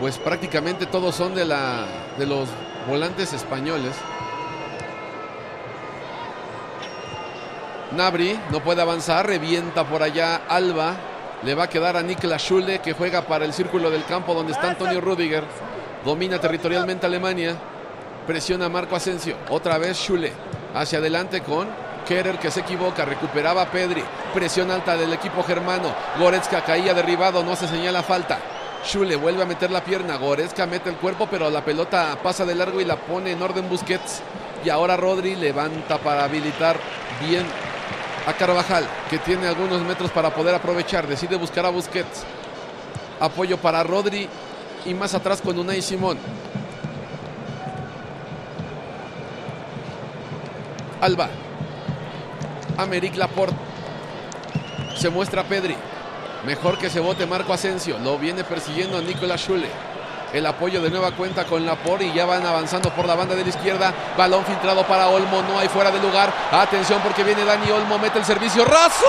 Pues prácticamente todos son de, la, de los volantes españoles. Nabri no puede avanzar, revienta por allá Alba. Le va a quedar a Niklas Schule que juega para el círculo del campo donde está Antonio Rudiger. Domina territorialmente Alemania. Presiona a Marco Asensio. Otra vez Schule. Hacia adelante con Kerer que se equivoca. Recuperaba Pedri. Presión alta del equipo germano. Goretzka caía derribado. No se señala falta. Schule vuelve a meter la pierna. Goretzka mete el cuerpo, pero la pelota pasa de largo y la pone en orden Busquets. Y ahora Rodri levanta para habilitar bien a Carvajal, que tiene algunos metros para poder aprovechar. Decide buscar a Busquets. Apoyo para Rodri y más atrás con Unai Simón. Alba. Americ Laporte. Se muestra Pedri. Mejor que se vote Marco Asensio. Lo viene persiguiendo Nicolás Schule. El apoyo de nueva cuenta con Laporte y ya van avanzando por la banda de la izquierda. Balón filtrado para Olmo. No hay fuera de lugar. Atención porque viene Dani Olmo. Mete el servicio. ¡Raso!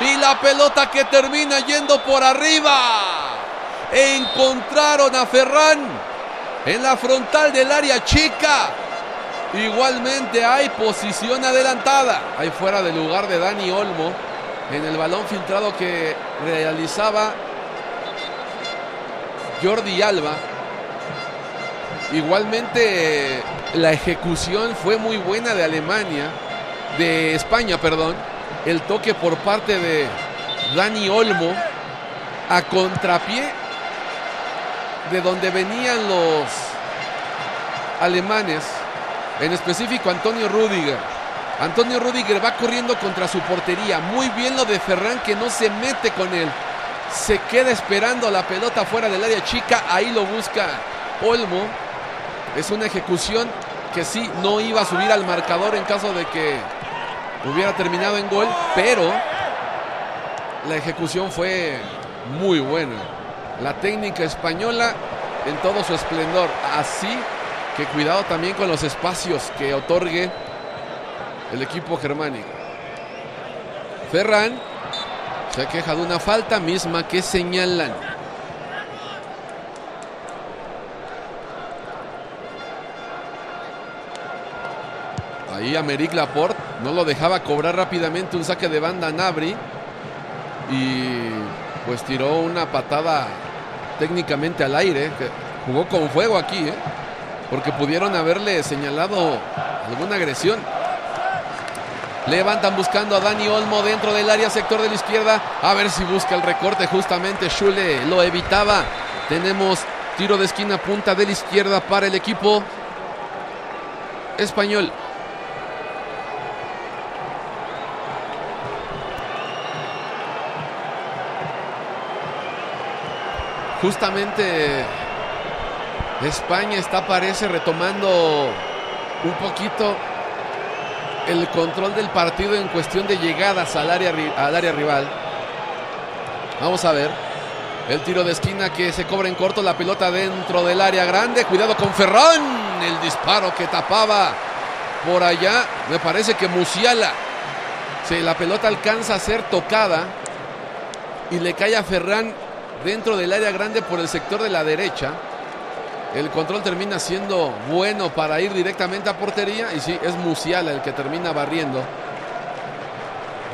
Y la pelota que termina yendo por arriba. Encontraron a Ferran en la frontal del área chica. Igualmente hay posición adelantada. Hay fuera de lugar de Dani Olmo en el balón filtrado que realizaba Jordi Alba. Igualmente la ejecución fue muy buena de Alemania, de España, perdón. El toque por parte de Dani Olmo a contrapié de donde venían los alemanes, en específico Antonio Rudiger. Antonio Rudiger va corriendo contra su portería. Muy bien lo de Ferran que no se mete con él. Se queda esperando la pelota fuera del área chica. Ahí lo busca Olmo. Es una ejecución que sí no iba a subir al marcador en caso de que hubiera terminado en gol, pero la ejecución fue muy buena. La técnica española en todo su esplendor. Así que cuidado también con los espacios que otorgue el equipo germánico. Ferran se queja de una falta misma que señalan. Ahí Americ Laporte no lo dejaba cobrar rápidamente un saque de banda a Nabri. Y pues tiró una patada técnicamente al aire. Que jugó con fuego aquí, ¿eh? Porque pudieron haberle señalado alguna agresión. Levantan buscando a Dani Olmo dentro del área sector de la izquierda. A ver si busca el recorte. Justamente Schule lo evitaba. Tenemos tiro de esquina punta de la izquierda para el equipo español. Justamente España está parece retomando un poquito el control del partido en cuestión de llegadas al área, al área rival. Vamos a ver. El tiro de esquina que se cobra en corto, la pelota dentro del área grande. Cuidado con Ferrón. El disparo que tapaba por allá. Me parece que Musiala. Sí, la pelota alcanza a ser tocada. Y le cae a Ferran dentro del área grande por el sector de la derecha. El control termina siendo bueno para ir directamente a portería. Y sí, es Musiala el que termina barriendo.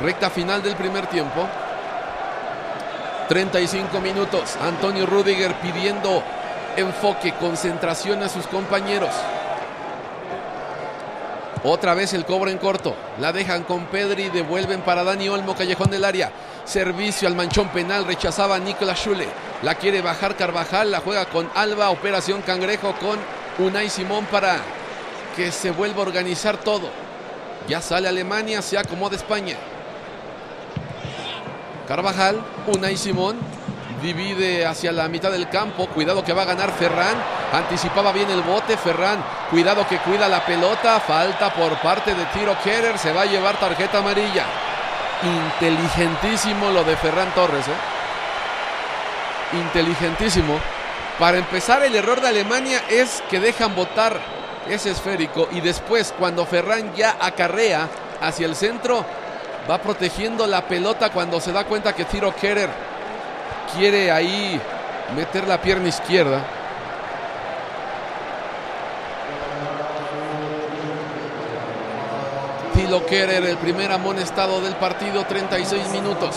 Recta final del primer tiempo. 35 minutos. Antonio Rudiger pidiendo enfoque, concentración a sus compañeros. Otra vez el cobro en corto. La dejan con Pedri. Devuelven para Dani Olmo, callejón del área. Servicio al manchón penal. Rechazaba Nicolás Schule. La quiere bajar Carvajal. La juega con Alba. Operación Cangrejo con Unai Simón para que se vuelva a organizar todo. Ya sale Alemania. Se acomoda España. Carvajal. Unai Simón. Divide hacia la mitad del campo. Cuidado que va a ganar Ferran. Anticipaba bien el bote. Ferran. Cuidado que cuida la pelota. Falta por parte de Tiro Kerer. Se va a llevar tarjeta amarilla. Inteligentísimo lo de Ferran Torres. ¿eh? Inteligentísimo. Para empezar, el error de Alemania es que dejan botar ese esférico. Y después, cuando Ferran ya acarrea hacia el centro, va protegiendo la pelota cuando se da cuenta que Tiro Kerer quiere ahí meter la pierna izquierda. Tilo Kerer, el primer amonestado del partido, 36 minutos.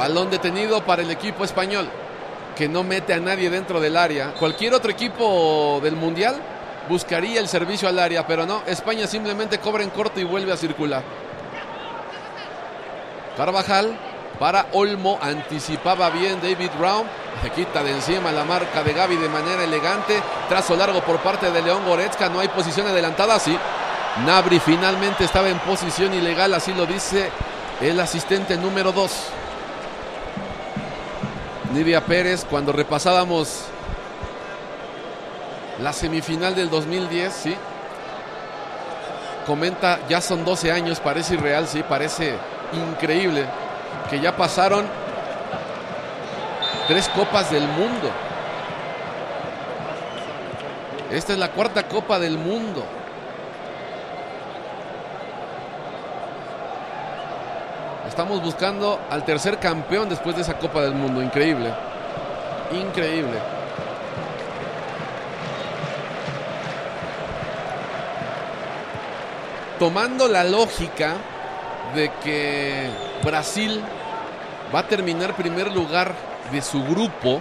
Balón detenido para el equipo español, que no mete a nadie dentro del área. Cualquier otro equipo del Mundial buscaría el servicio al área, pero no, España simplemente cobra en corto y vuelve a circular. Carvajal para Olmo, anticipaba bien David Brown, se quita de encima la marca de Gaby de manera elegante, trazo largo por parte de León Goretzka, no hay posición adelantada, sí. Nabri finalmente estaba en posición ilegal, así lo dice el asistente número 2. Nidia Pérez, cuando repasábamos la semifinal del 2010, sí. Comenta, ya son 12 años, parece irreal, sí, parece increíble que ya pasaron tres copas del mundo. Esta es la cuarta copa del mundo. Estamos buscando al tercer campeón después de esa copa del mundo. Increíble. Increíble. Tomando la lógica de que Brasil va a terminar primer lugar de su grupo.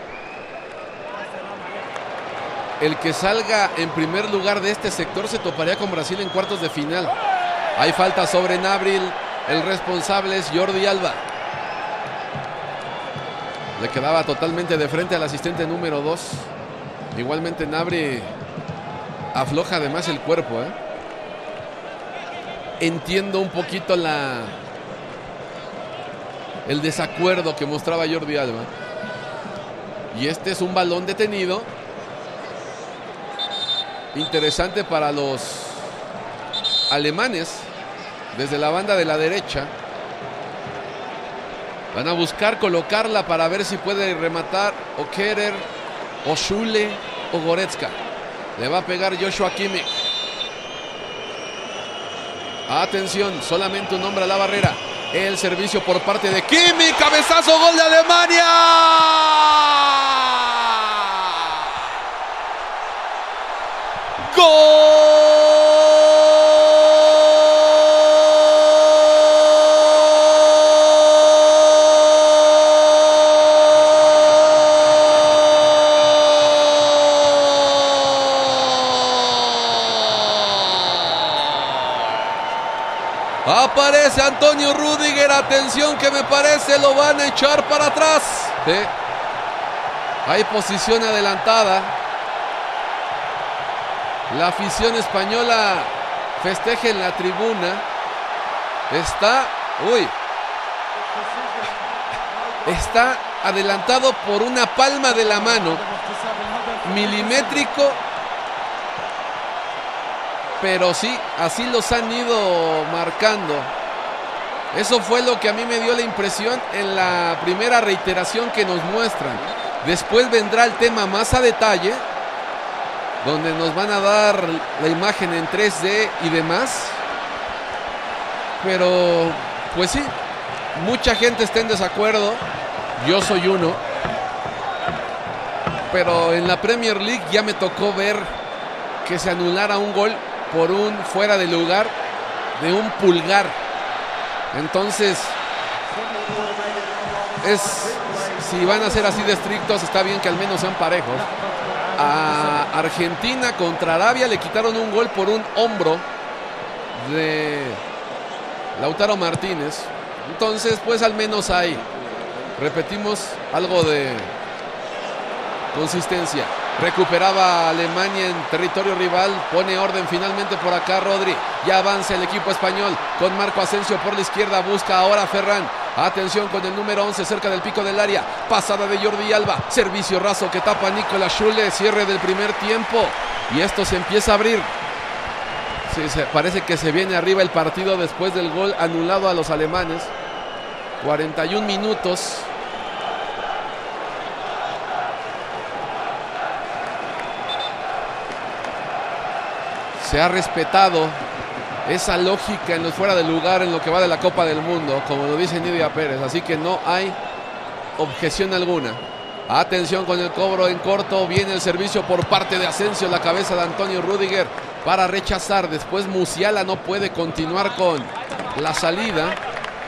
El que salga en primer lugar de este sector se toparía con Brasil en cuartos de final. Hay falta sobre Nabril. El responsable es Jordi Alba. Le quedaba totalmente de frente al asistente número 2. Igualmente Nabri afloja además el cuerpo. ¿eh? Entiendo un poquito la el desacuerdo que mostraba Jordi Alba. Y este es un balón detenido. Interesante para los alemanes desde la banda de la derecha. Van a buscar colocarla para ver si puede rematar o Kerer, o Schule o Goretzka. Le va a pegar Joshua Kimmich. Atención, solamente un hombre a la barrera. El servicio por parte de Kimmich. Cabezazo, gol de Alemania. Antonio Rudiger. Atención que me parece lo van a echar para atrás. Hay posición adelantada. La afición española festeja en la tribuna. Está, uy, está adelantado por una palma de la mano, milimétrico, pero sí, así los han ido marcando. Eso fue lo que a mí me dio la impresión en la primera reiteración que nos muestran. Después vendrá el tema más a detalle donde nos van a dar la imagen en 3D y demás. Pero, pues sí, mucha gente está en desacuerdo. Yo soy uno. Pero en la Premier League ya me tocó ver que se anulara un gol por un fuera de lugar de un pulgar. Entonces, es si van a ser así de estrictos, está bien que al menos sean parejos. A Argentina contra Arabia le quitaron un gol por un hombro de Lautaro Martínez. Entonces, pues al menos hay, repetimos, algo de consistencia. Recuperaba Alemania en territorio rival. Pone orden finalmente por acá Rodri. Ya avanza el equipo español con Marco Asensio por la izquierda. Busca ahora Ferran. Atención con el número 11 cerca del pico del área. Pasada de Jordi Alba. Servicio raso que tapa Nicolás Schule. Cierre del primer tiempo. Y esto se empieza a abrir. Se, parece que se viene arriba el partido después del gol anulado a los alemanes. 41 minutos. Se ha respetado esa lógica en los fuera de lugar en lo que va de la Copa del Mundo, como lo dice Nidia Pérez. Así que no hay objeción alguna. Atención con el cobro en corto. Viene el servicio por parte de Asensio, la cabeza de Antonio Rudiger para rechazar. Después Musiala no puede continuar con la salida.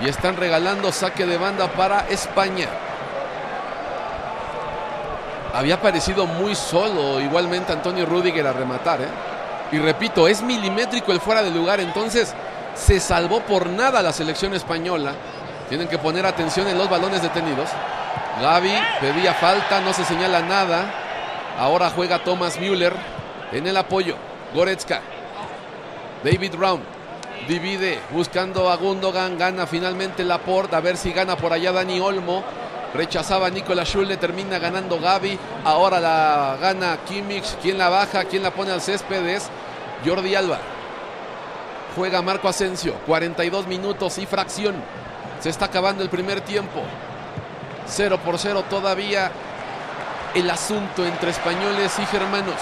Y están regalando saque de banda para España. Había parecido muy solo igualmente Antonio Rudiger a rematar. ¿eh? Y repito, es milimétrico el fuera de lugar. Entonces se salvó por nada la selección española. Tienen que poner atención en los balones detenidos. Gaby pedía falta, no se señala nada. Ahora juega Thomas Müller en el apoyo. Goretzka. David Brown divide buscando a Gundogan. Gana finalmente Laporte. A ver si gana por allá Dani Olmo. Rechazaba Nicolás Schule, termina ganando Gaby. Ahora la gana Kimmich. ¿Quién la baja? ¿Quién la pone al césped? Es Jordi Alba. Juega Marco Asensio. 42 minutos y fracción. Se está acabando el primer tiempo. 0 por 0 todavía el asunto entre españoles y germanos.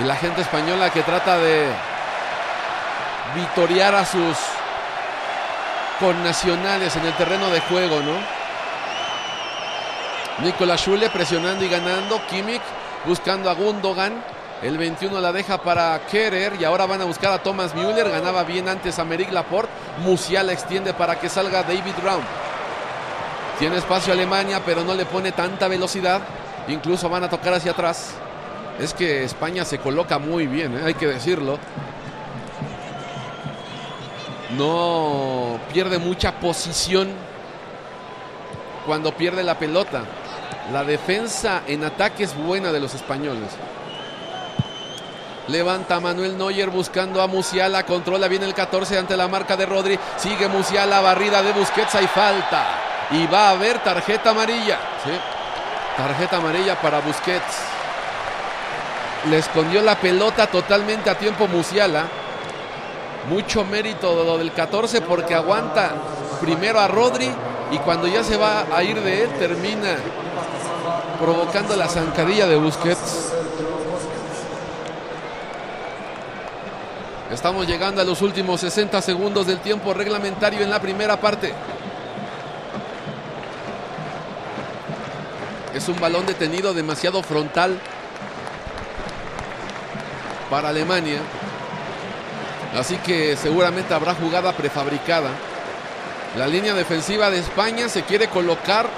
Y la gente española que trata de vitorear a sus connacionales en el terreno de juego, ¿no? Nicolás Schule presionando y ganando. Kimmich buscando a Gundogan. El 21 la deja para Kerer y ahora van a buscar a Thomas Müller. Ganaba bien antes a Meric Laporte. Musiala extiende para que salga David Brown. Tiene espacio Alemania, pero no le pone tanta velocidad. Incluso van a tocar hacia atrás. Es que España se coloca muy bien, ¿eh? hay que decirlo. No pierde mucha posición cuando pierde la pelota. La defensa en ataque es buena de los españoles. Levanta Manuel Neuer buscando a Musiala. Controla bien el 14 ante la marca de Rodri. Sigue Musiala, barrida de Busquets. Hay falta. Y va a haber tarjeta amarilla. Tarjeta amarilla para Busquets. Le escondió la pelota totalmente a tiempo Musiala. Mucho mérito de lo del 14 porque aguanta primero a Rodri y cuando ya se va a ir de él termina provocando la zancadilla de Busquets. Estamos llegando a los últimos 60 segundos del tiempo reglamentario en la primera parte. Es un balón detenido demasiado frontal para Alemania. Así que seguramente habrá jugada prefabricada. La línea defensiva de España se quiere colocar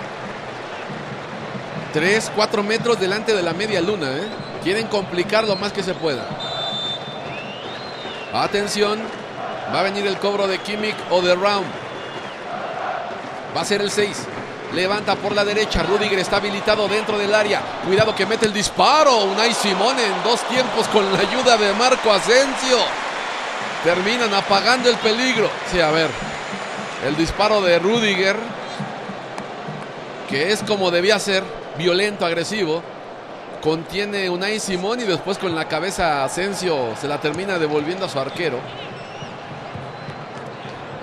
3, 4 metros delante de la media luna. ¿eh? Quieren complicar lo más que se pueda. Atención, va a venir el cobro de Kimmich o de Round. Va a ser el 6. Levanta por la derecha. Rudiger está habilitado dentro del área. Cuidado que mete el disparo. Unai Simón en dos tiempos con la ayuda de Marco Asensio. Terminan apagando el peligro. Sí, a ver. El disparo de Rudiger. Que es como debía ser. Violento, agresivo. Contiene Unai Simón y después con la cabeza Asensio se la termina devolviendo a su arquero.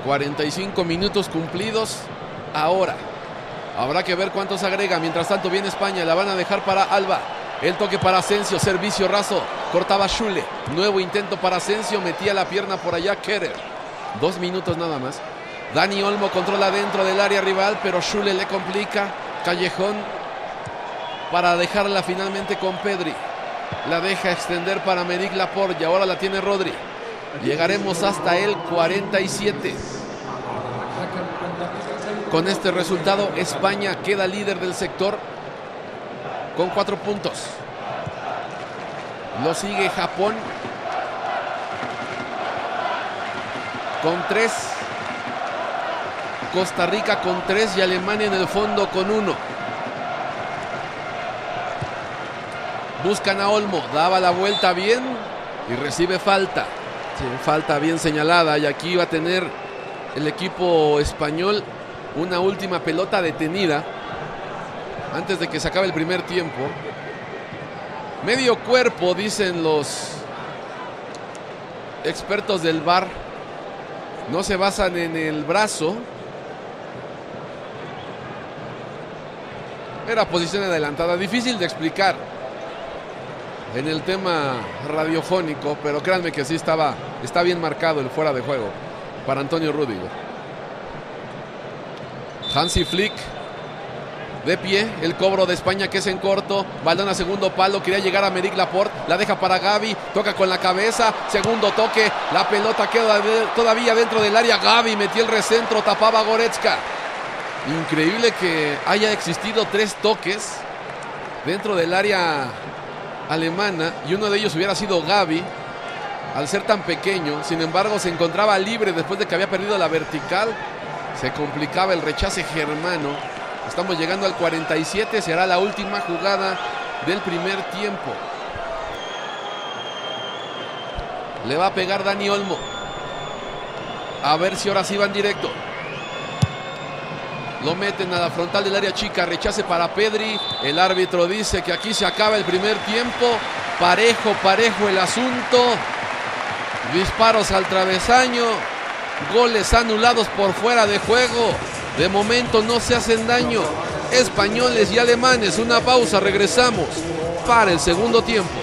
45 minutos cumplidos ahora. Habrá que ver cuántos agrega. Mientras tanto viene España. La van a dejar para Alba. El toque para Asensio. Servicio raso. Cortaba Schule. Nuevo intento para Asensio. Metía la pierna por allá Kerer. Dos minutos nada más. Dani Olmo controla dentro del área rival. Pero Schule le complica. Callejón para dejarla finalmente con Pedri. La deja extender para Medic Laporte y ahora la tiene Rodri. Llegaremos hasta el 47. Con este resultado, España queda líder del sector con cuatro puntos. Lo sigue Japón con tres. Costa Rica con tres y Alemania en el fondo con uno. Buscan a Olmo, daba la vuelta bien y recibe falta. Falta bien señalada y aquí va a tener el equipo español una última pelota detenida antes de que se acabe el primer tiempo. Medio cuerpo, dicen los expertos del bar. No se basan en el brazo. Era posición adelantada, difícil de explicar en el tema radiofónico, pero créanme que sí estaba, está bien marcado el fuera de juego para Antonio Rudiger. Hansi Flick de pie, el cobro de España que es en corto, balón a segundo palo, quería llegar a Medic Laporte, la deja para Gaby, toca con la cabeza, segundo toque, la pelota queda todavía dentro del área, Gaby metió el recentro, tapaba a Goretzka. Increíble que haya existido tres toques dentro del área alemana y uno de ellos hubiera sido Gaby al ser tan pequeño. Sin embargo, se encontraba libre después de que había perdido la vertical. Se complicaba el rechace germano. Estamos llegando al 47, será la última jugada del primer tiempo. Le va a pegar Dani Olmo. A ver si ahora sí van directo. Lo meten a la frontal del área chica, rechace para Pedri. El árbitro dice que aquí se acaba el primer tiempo. Parejo, parejo el asunto. Disparos al travesaño. Goles anulados por fuera de juego. De momento no se hacen daño. Españoles y alemanes. Una pausa, regresamos para el segundo tiempo.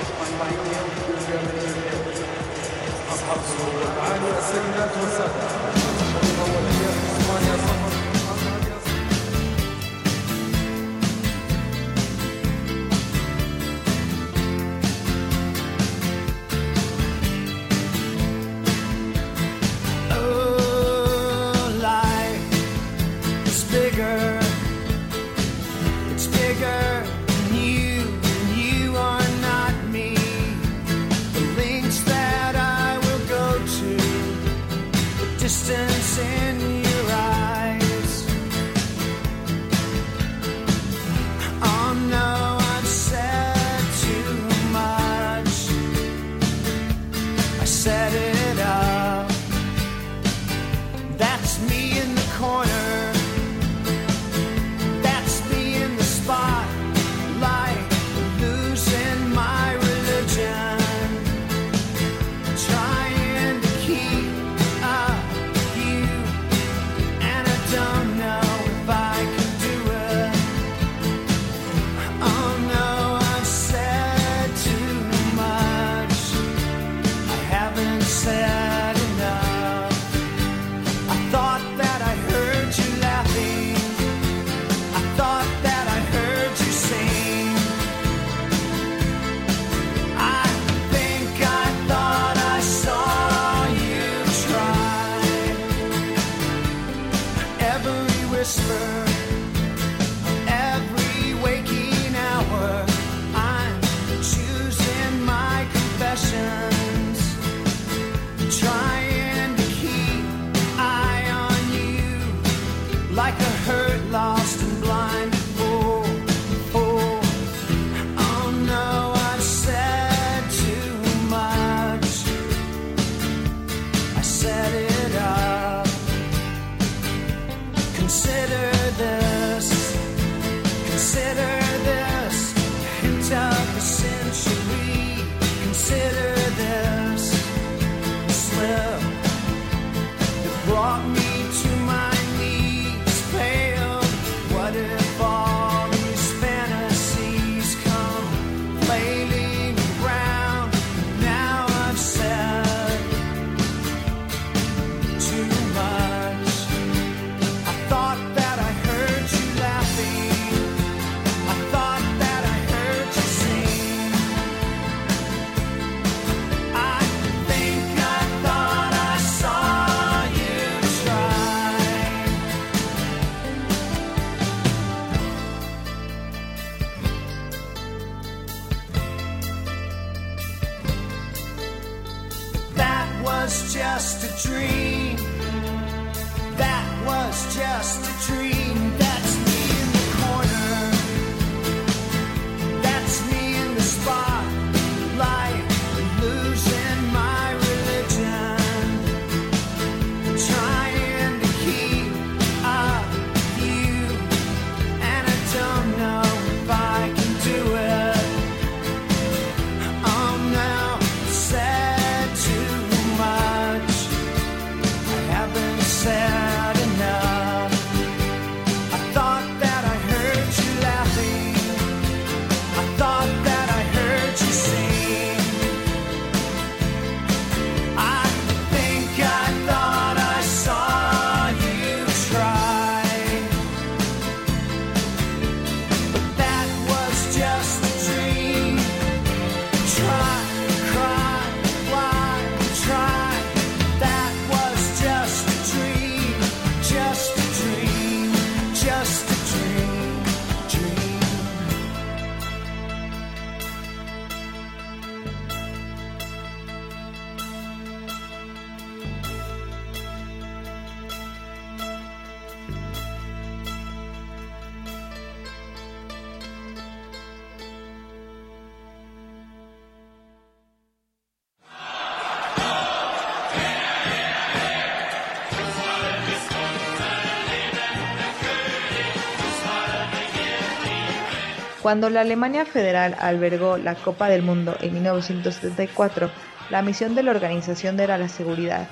Cuando la Alemania Federal albergó la Copa del Mundo en 1974, la misión de la organización era la seguridad,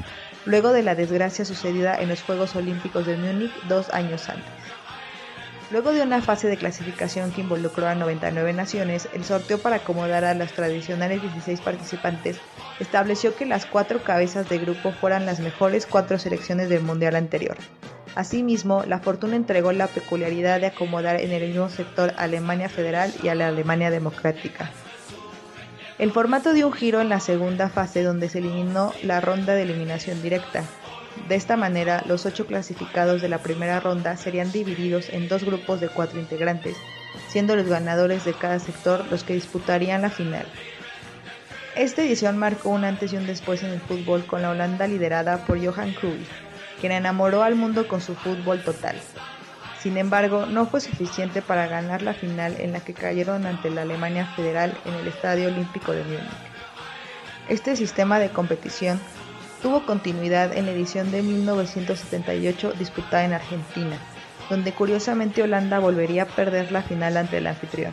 luego de la desgracia sucedida en los Juegos Olímpicos de Múnich dos años antes. Luego de una fase de clasificación que involucró a 99 naciones, el sorteo para acomodar a los tradicionales 16 participantes estableció que las cuatro cabezas de grupo fueran las mejores cuatro selecciones del Mundial anterior. Asimismo, la fortuna entregó la peculiaridad de acomodar en el mismo sector a Alemania Federal y a la Alemania Democrática. El formato dio un giro en la segunda fase donde se eliminó la ronda de eliminación directa. De esta manera, los ocho clasificados de la primera ronda serían divididos en dos grupos de cuatro integrantes, siendo los ganadores de cada sector los que disputarían la final. Esta edición marcó un antes y un después en el fútbol con la Holanda liderada por Johan Cruyff, quien enamoró al mundo con su fútbol total. Sin embargo, no fue suficiente para ganar la final en la que cayeron ante la Alemania Federal en el Estadio Olímpico de Múnich. Este sistema de competición tuvo continuidad en la edición de 1978 disputada en Argentina, donde curiosamente Holanda volvería a perder la final ante el anfitrión.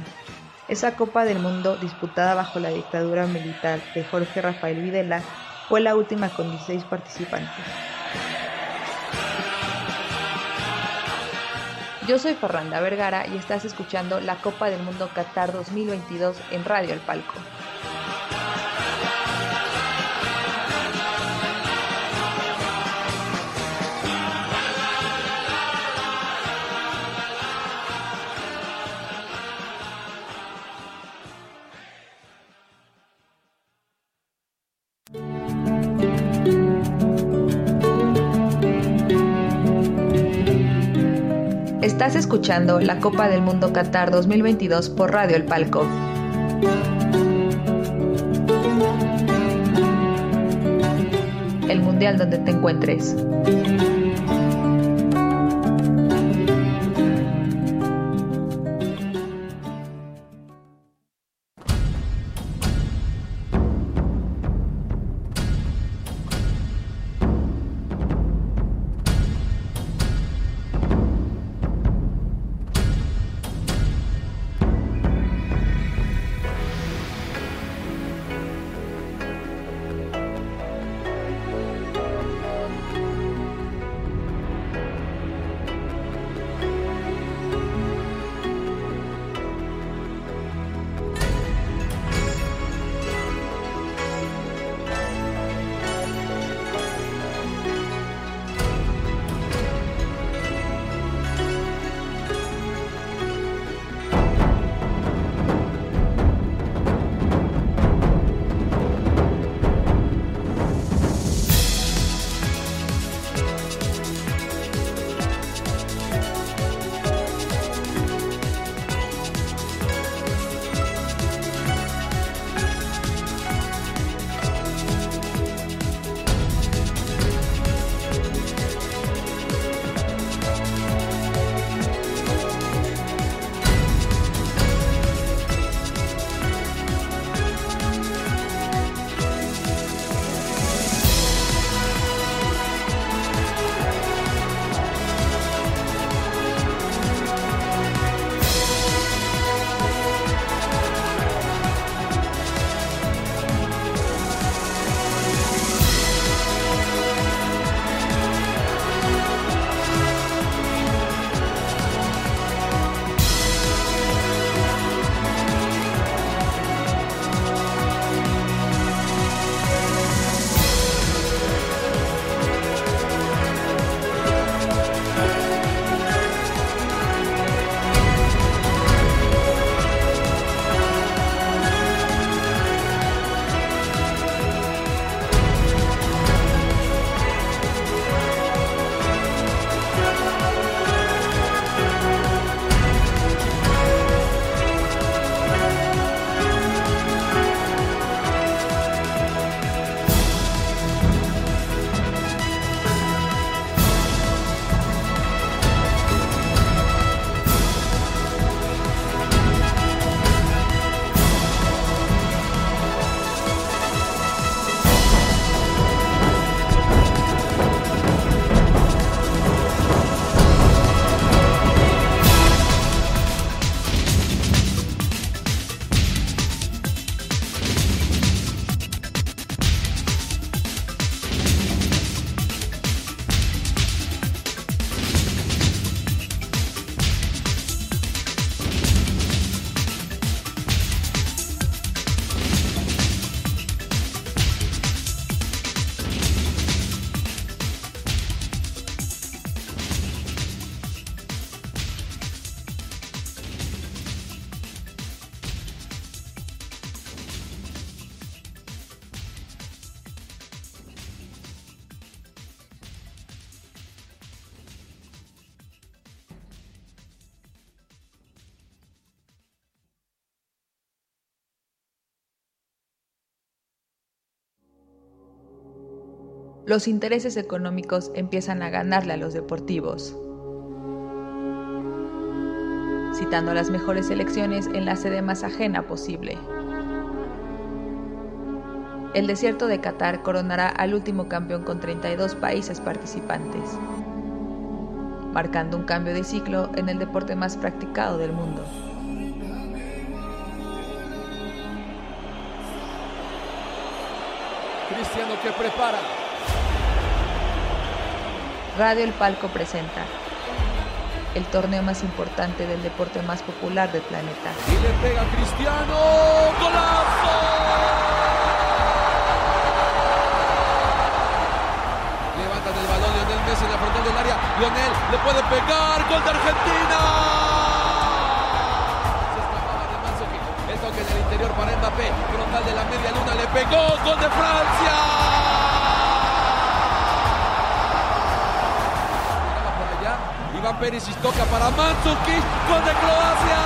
Esa Copa del Mundo disputada bajo la dictadura militar de Jorge Rafael Videla fue la última con 16 participantes. Yo soy Fernanda Vergara y estás escuchando la Copa del Mundo Qatar 2022 en Radio El Palco. Estás escuchando la Copa del Mundo Qatar 2022 por Radio El Palco. El mundial donde te encuentres. Los intereses económicos empiezan a ganarle a los deportivos. Citando las mejores selecciones en la sede más ajena posible. El desierto de Qatar coronará al último campeón con 32 países participantes, marcando un cambio de ciclo en el deporte más practicado del mundo. Cristiano que prepara. Radio El Palco presenta el torneo más importante del deporte más popular del planeta. Y le pega Cristiano. ¡Golazo! Levantan el balón Lionel Messi en la frontal del área. Lionel le puede pegar. Gol de Argentina. Se escapaba de Mandzukic. El toque en el interior para Mbappé. Frontal de la media luna. Le pegó. Gol de Francia. Iván Perisic toca para Mandzukic. Gol de Croacia.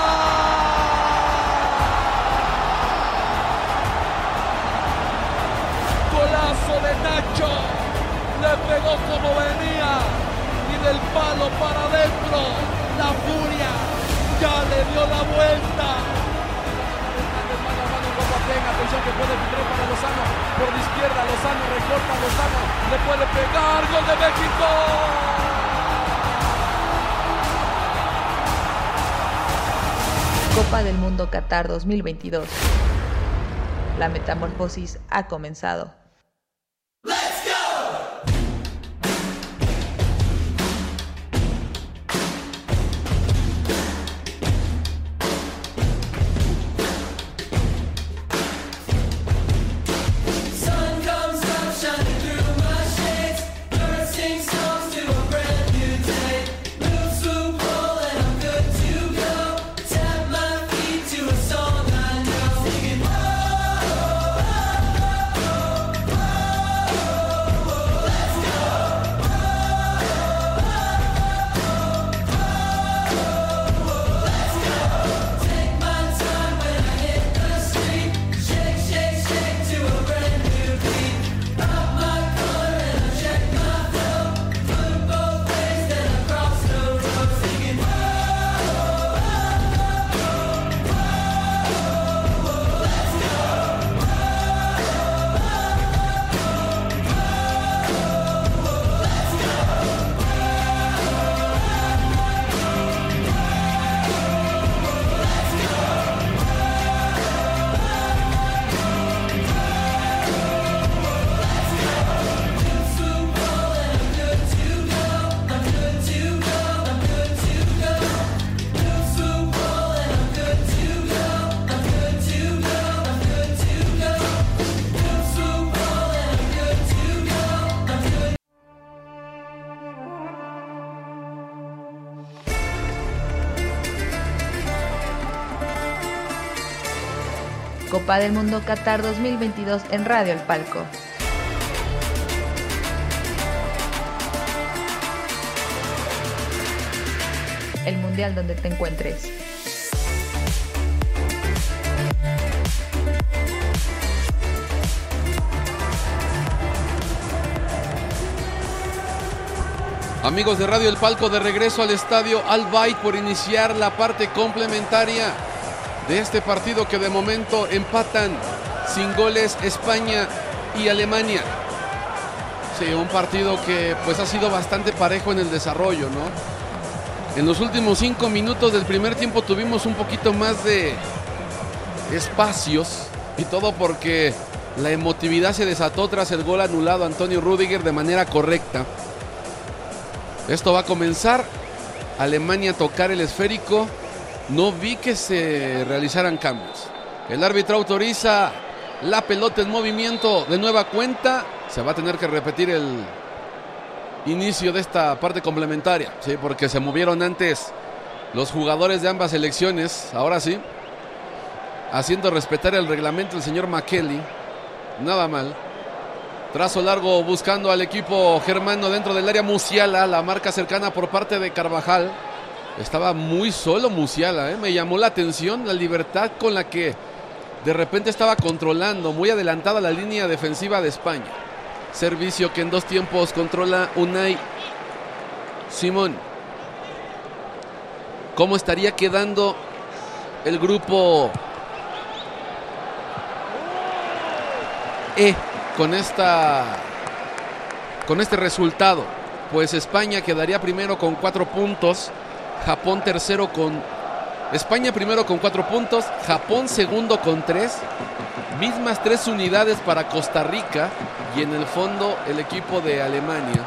De Nacho. Le pegó como venía. Y del palo para adentro. La furia. Ya le dio la vuelta. Atención que puede filtrar para Lozano, por la izquierda Lozano, recorta Lozano, le puede pegar, gol de México. Copa del Mundo Qatar 2022. La metamorfosis ha comenzado. Del Mundo Qatar 2022 en Radio El Palco. El mundial donde te encuentres. Amigos de Radio El Palco, de regreso al estadio Al por iniciar la parte complementaria de este partido que de momento empatan sin goles España y Alemania. Sí, un partido que pues ha sido bastante parejo en el desarrollo, ¿no? En los últimos cinco minutos del primer tiempo tuvimos un poquito más de espacios y todo porque la emotividad se desató tras el gol anulado a Antonio Rudiger de manera correcta. Esto va a comenzar. Alemania a tocar el esférico. No vi que se realizaran cambios. El árbitro autoriza la pelota en movimiento de nueva cuenta. Se va a tener que repetir el inicio de esta parte complementaria. Sí, porque se movieron antes los jugadores de ambas selecciones. Ahora sí. Haciendo respetar el reglamento el señor McKelly. Nada mal. Trazo largo buscando al equipo germano dentro del área Musiala, la marca cercana por parte de Carvajal. Estaba muy solo Musiala, ¿eh? me llamó la atención la libertad con la que de repente estaba controlando, muy adelantada la línea defensiva de España. Servicio que en dos tiempos controla Unai Simón. ¿Cómo estaría quedando el grupo E con esta con este resultado? Pues España quedaría primero con cuatro puntos, Japón tercero con España primero con cuatro puntos, Japón segundo con tres, mismas tres unidades para Costa Rica y en el fondo el equipo de Alemania,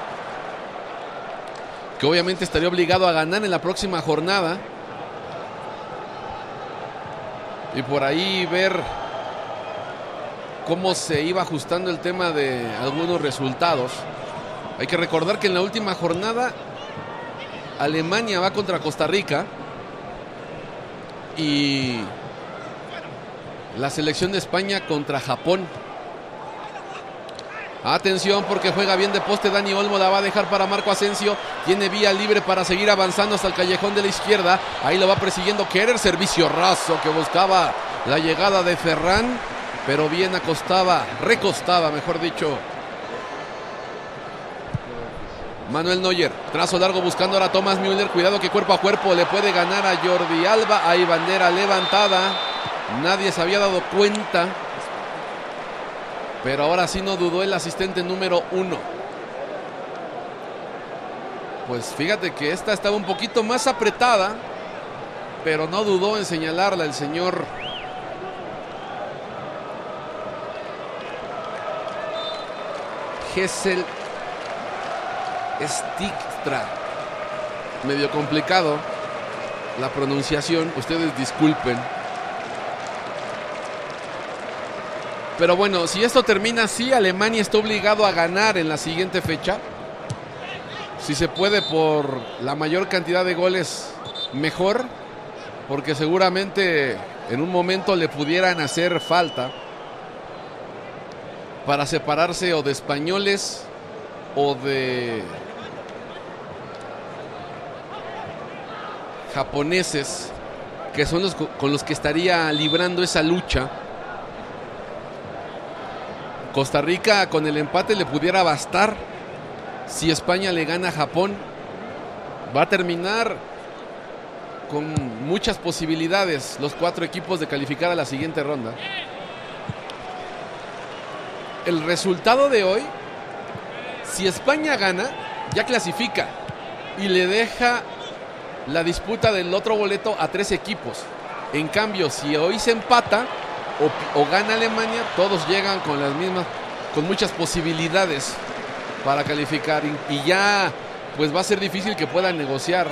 que obviamente estaría obligado a ganar en la próxima jornada y por ahí ver cómo se iba ajustando el tema de algunos resultados. Hay que recordar que en la última jornada Alemania va contra Costa Rica y la selección de España contra Japón. Atención porque juega bien de poste Dani Olmo, la va a dejar para Marco Asensio. Tiene vía libre para seguir avanzando hasta el callejón de la izquierda. Ahí lo va persiguiendo Kerer, servicio raso que buscaba la llegada de Ferran, pero bien acostaba, recostaba, mejor dicho. Manuel Neuer, trazo largo buscando ahora a Thomas Müller. Cuidado que cuerpo a cuerpo le puede ganar a Jordi Alba. Hay bandera levantada. Nadie se había dado cuenta. Pero ahora sí no dudó el asistente número uno. Pues fíjate que esta estaba un poquito más apretada. Pero no dudó en señalarla el señor Gessel Stictra. Medio complicado la pronunciación, ustedes disculpen. Pero bueno, si esto termina así, Alemania está obligado a ganar en la siguiente fecha. Si se puede por la mayor cantidad de goles, mejor. Porque seguramente en un momento le pudieran hacer falta para separarse o de españoles o de japoneses, que son los con los que estaría librando esa lucha. Costa Rica con el empate le pudiera bastar. Si España le gana a Japón, va a terminar con muchas posibilidades los cuatro equipos de calificar a la siguiente ronda. El resultado de hoy, si España gana, ya clasifica y le deja la disputa del otro boleto a tres equipos. En cambio, si hoy se empata o, gana Alemania, todos llegan con las mismas, con muchas posibilidades para calificar y, y ya pues va a ser difícil que puedan negociar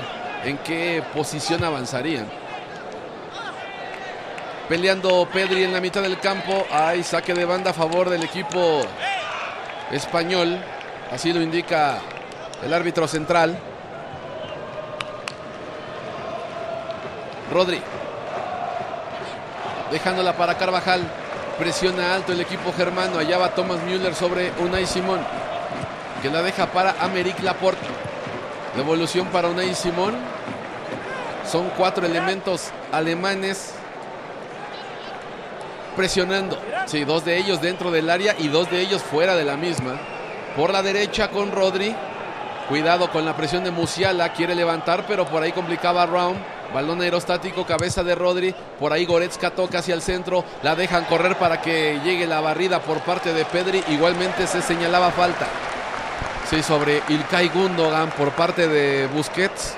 en qué posición avanzarían. Peleando Pedri en la mitad del campo, hay saque de banda a favor del equipo español, así lo indica el árbitro central. Rodri. Dejándola para Carvajal. Presiona alto el equipo germano. Allá va Thomas Müller sobre Unai Simón. Que la deja para Americ Laporte. Devolución para Unai Simón. Son cuatro elementos alemanes presionando. Sí, dos de ellos dentro del área y dos de ellos fuera de la misma. Por la derecha con Rodri. Cuidado con la presión de Musiala. Quiere levantar, pero por ahí complicaba Round. Balón aerostático, cabeza de Rodri. Por ahí Goretzka toca hacia el centro. La dejan correr para que llegue la barrida por parte de Pedri. Igualmente se señalaba falta. Sí, sobre Ilkay Gundogan por parte de Busquets.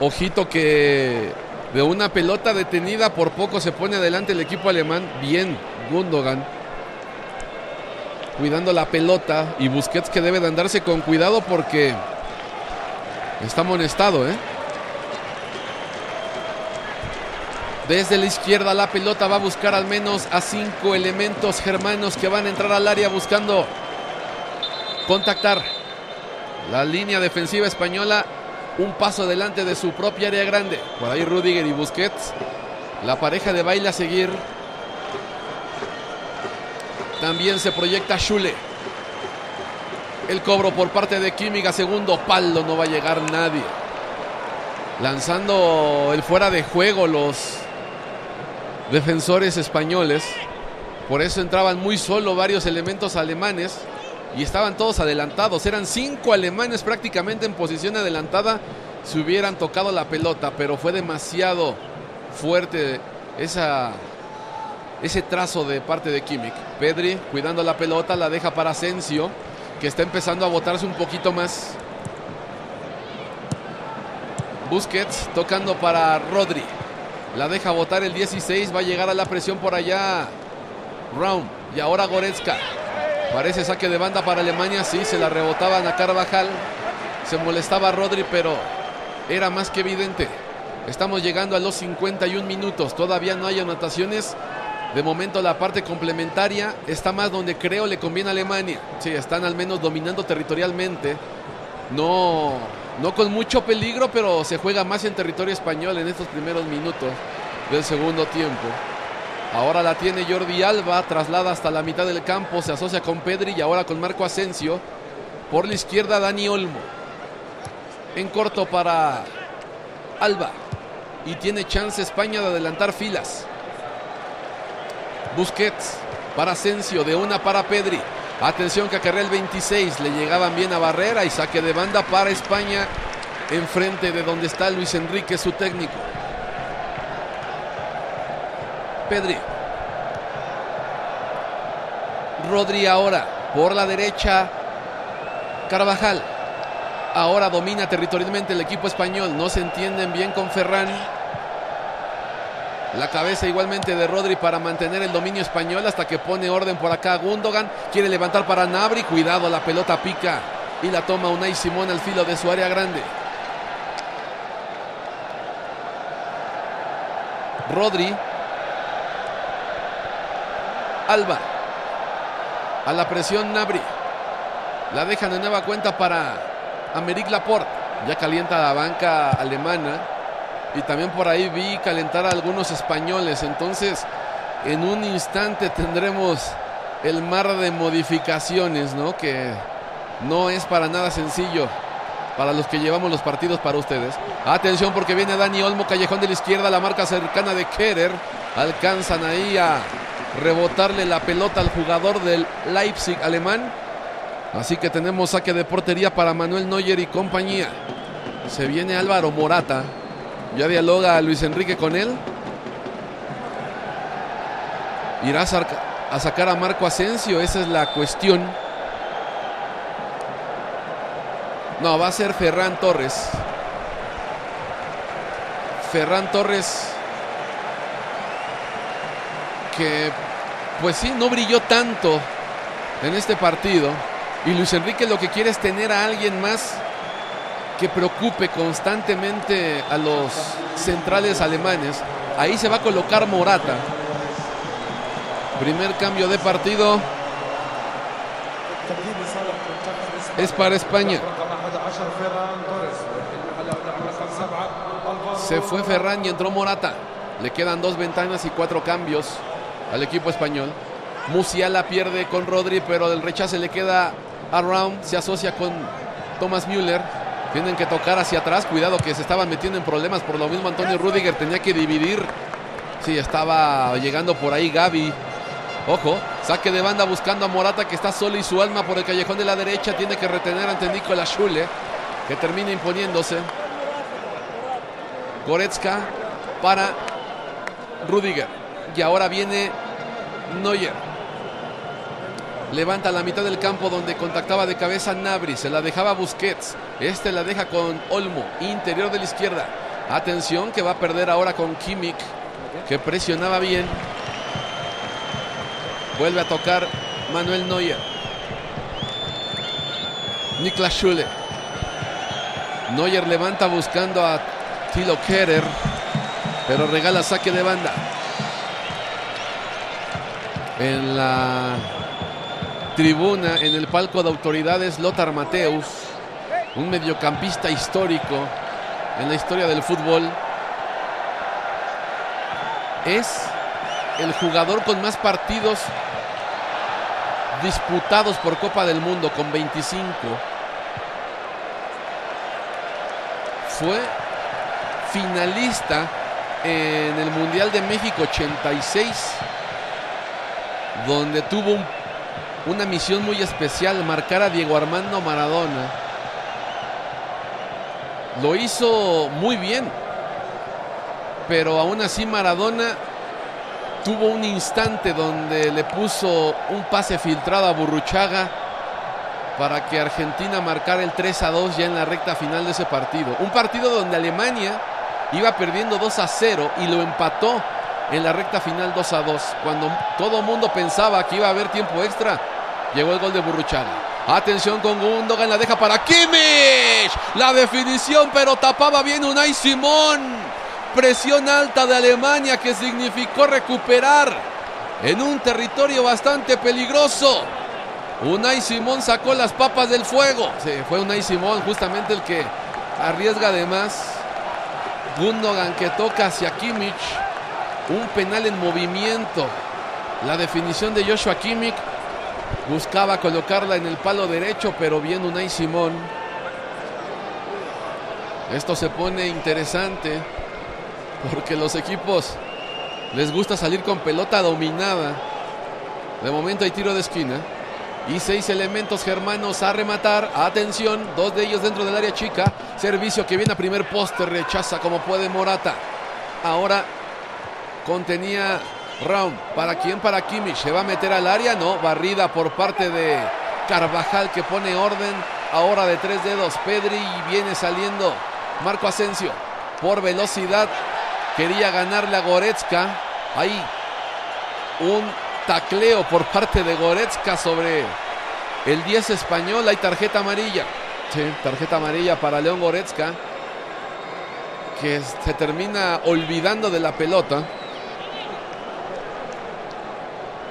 Ojito que de una pelota detenida por poco se pone adelante el equipo alemán. Bien, Gundogan. Cuidando la pelota. Y Busquets que debe de andarse con cuidado porque está amonestado, ¿eh? Desde la izquierda la pelota va a buscar al menos a cinco elementos germanos que van a entrar al área buscando contactar la línea defensiva española un paso adelante de su propia área grande. Por ahí Rudiger y Busquets. La pareja de baile a seguir. También se proyecta Schule. El cobro por parte de Química, segundo palo, no va a llegar nadie. Lanzando el fuera de juego los defensores españoles. Por eso entraban muy solo varios elementos alemanes. y estaban todos adelantados. Eran cinco alemanes prácticamente en posición adelantada si hubieran tocado la pelota, pero fue demasiado fuerte esa, ese trazo de parte de Kimmich. Pedri cuidando la pelota, la deja para Asensio, que está empezando a botarse un poquito más. Busquets tocando para Rodri. La deja botar el 16, va a llegar a la presión por allá. Round y ahora Goretzka. Parece saque de banda para Alemania, sí, se la rebotaban a Carvajal. Se molestaba a Rodri, pero era más que evidente. Estamos llegando a los 51 minutos, todavía no hay anotaciones. De momento la parte complementaria está más donde creo le conviene a Alemania. Sí, están al menos dominando territorialmente. No, no con mucho peligro, pero se juega más en territorio español en estos primeros minutos del segundo tiempo. Ahora la tiene Jordi Alba, traslada hasta la mitad del campo, se asocia con Pedri y ahora con Marco Asensio. Por la izquierda Dani Olmo. En corto para Alba. Y tiene chance España de adelantar filas. Busquets para Asensio, de una para Pedri. Atención que acarrea el 26, le llegaban bien a Barrera y saque de banda para España enfrente de donde está Luis Enrique, su técnico. Pedri. Rodri ahora por la derecha. Carvajal. Ahora domina territorialmente el equipo español. No se entienden bien con Ferran. La cabeza igualmente de Rodri para mantener el dominio español hasta que pone orden por acá. Gundogan quiere levantar para Nabri. Cuidado, la pelota pica y la toma Unai Simón al filo de su área grande. Rodri. Alba. A la presión Nabri. La dejan de nueva cuenta para Americ Laporte. Ya calienta la banca alemana. Y también por ahí vi calentar a algunos españoles. Entonces, en un instante tendremos el mar de modificaciones, ¿no? Que no es para nada sencillo para los que llevamos los partidos para ustedes. Atención porque viene Dani Olmo, callejón de la izquierda, la marca cercana de Kerer. Alcanzan ahí a rebotarle la pelota al jugador del Leipzig alemán. Así que tenemos saque de portería para Manuel Neuer y compañía. Se viene Álvaro Morata. Ya dialoga Luis Enrique con él. Irá a sacar a Marco Asensio, esa es la cuestión. No, va a ser Ferran Torres. Ferran Torres que pues sí, no brilló tanto en este partido. Y Luis Enrique lo que quiere es tener a alguien más que preocupe constantemente a los centrales alemanes. Ahí se va a colocar Morata. Primer cambio de partido. Es para España. Se fue Ferran y entró Morata. Le quedan dos ventanas y cuatro cambios al equipo español. Musiala pierde con Rodri, pero el rechace le queda a Round. Se asocia con Thomas Müller. Tienen que tocar hacia atrás. Cuidado que se estaban metiendo en problemas. Por lo mismo Antonio Rudiger tenía que dividir. Sí, estaba llegando por ahí Gaby. Ojo, saque de banda buscando a Morata que está solo y su alma por el callejón de la derecha. Tiene que retener ante Nicolas Schule, que termina imponiéndose. Goretzka para Rudiger. Y ahora viene Neuer. Levanta la mitad del campo donde contactaba de cabeza Nabri. Se la dejaba Busquets. Este la deja con Olmo. Interior de la izquierda. Atención que va a perder ahora con Kimmich. Que presionaba bien. Vuelve a tocar Manuel Neuer. Niklas Schule. Neuer levanta buscando a Tilo Kerer. Pero regala saque de banda. En la tribuna, en el palco de autoridades, Lothar Mateus, un mediocampista histórico en la historia del fútbol. Es el jugador con más partidos disputados por Copa del Mundo, con 25. Fue finalista en el Mundial de México 86, donde tuvo un una misión muy especial, marcar a Diego Armando Maradona. Lo hizo muy bien, pero aún así Maradona tuvo un instante donde le puso un pase filtrado a Burruchaga para que Argentina marcara el 3 a 2 ya en la recta final de ese partido. Un partido donde Alemania iba perdiendo 2 a 0 y lo empató en la recta final 2 a 2. Cuando todo mundo pensaba que iba a haber tiempo extra, llegó el gol de Burruchaga. Atención con Gundogan, la deja para Kimmich. La definición, pero tapaba bien Unai Simón. Presión alta de Alemania que significó recuperar en un territorio bastante peligroso. Unai Simón sacó las papas del fuego. Sí, fue Unai Simón justamente el que arriesga además. Gundogan que toca hacia Kimmich. Un penal en movimiento. La definición de Joshua Kimmich buscaba colocarla en el palo derecho, pero bien Unai Simón. Esto se pone interesante porque los equipos les gusta salir con pelota dominada. De momento hay tiro de esquina. Y seis elementos germanos a rematar. Atención, dos de ellos dentro del área chica. Servicio que viene a primer poste, rechaza como puede Morata. Ahora contenía Raum. ¿Para quién? Para Kimmich. ¿Se va a meter al área? No, barrida por parte de Carvajal que pone orden. Ahora de tres dedos. Pedri y viene saliendo Marco Asensio. Por velocidad quería ganarle a Goretzka. Ahí un tacleo por parte de Goretzka sobre el 10 español. Hay tarjeta amarilla. Sí, tarjeta amarilla para León Goretzka. Que se termina olvidando de la pelota.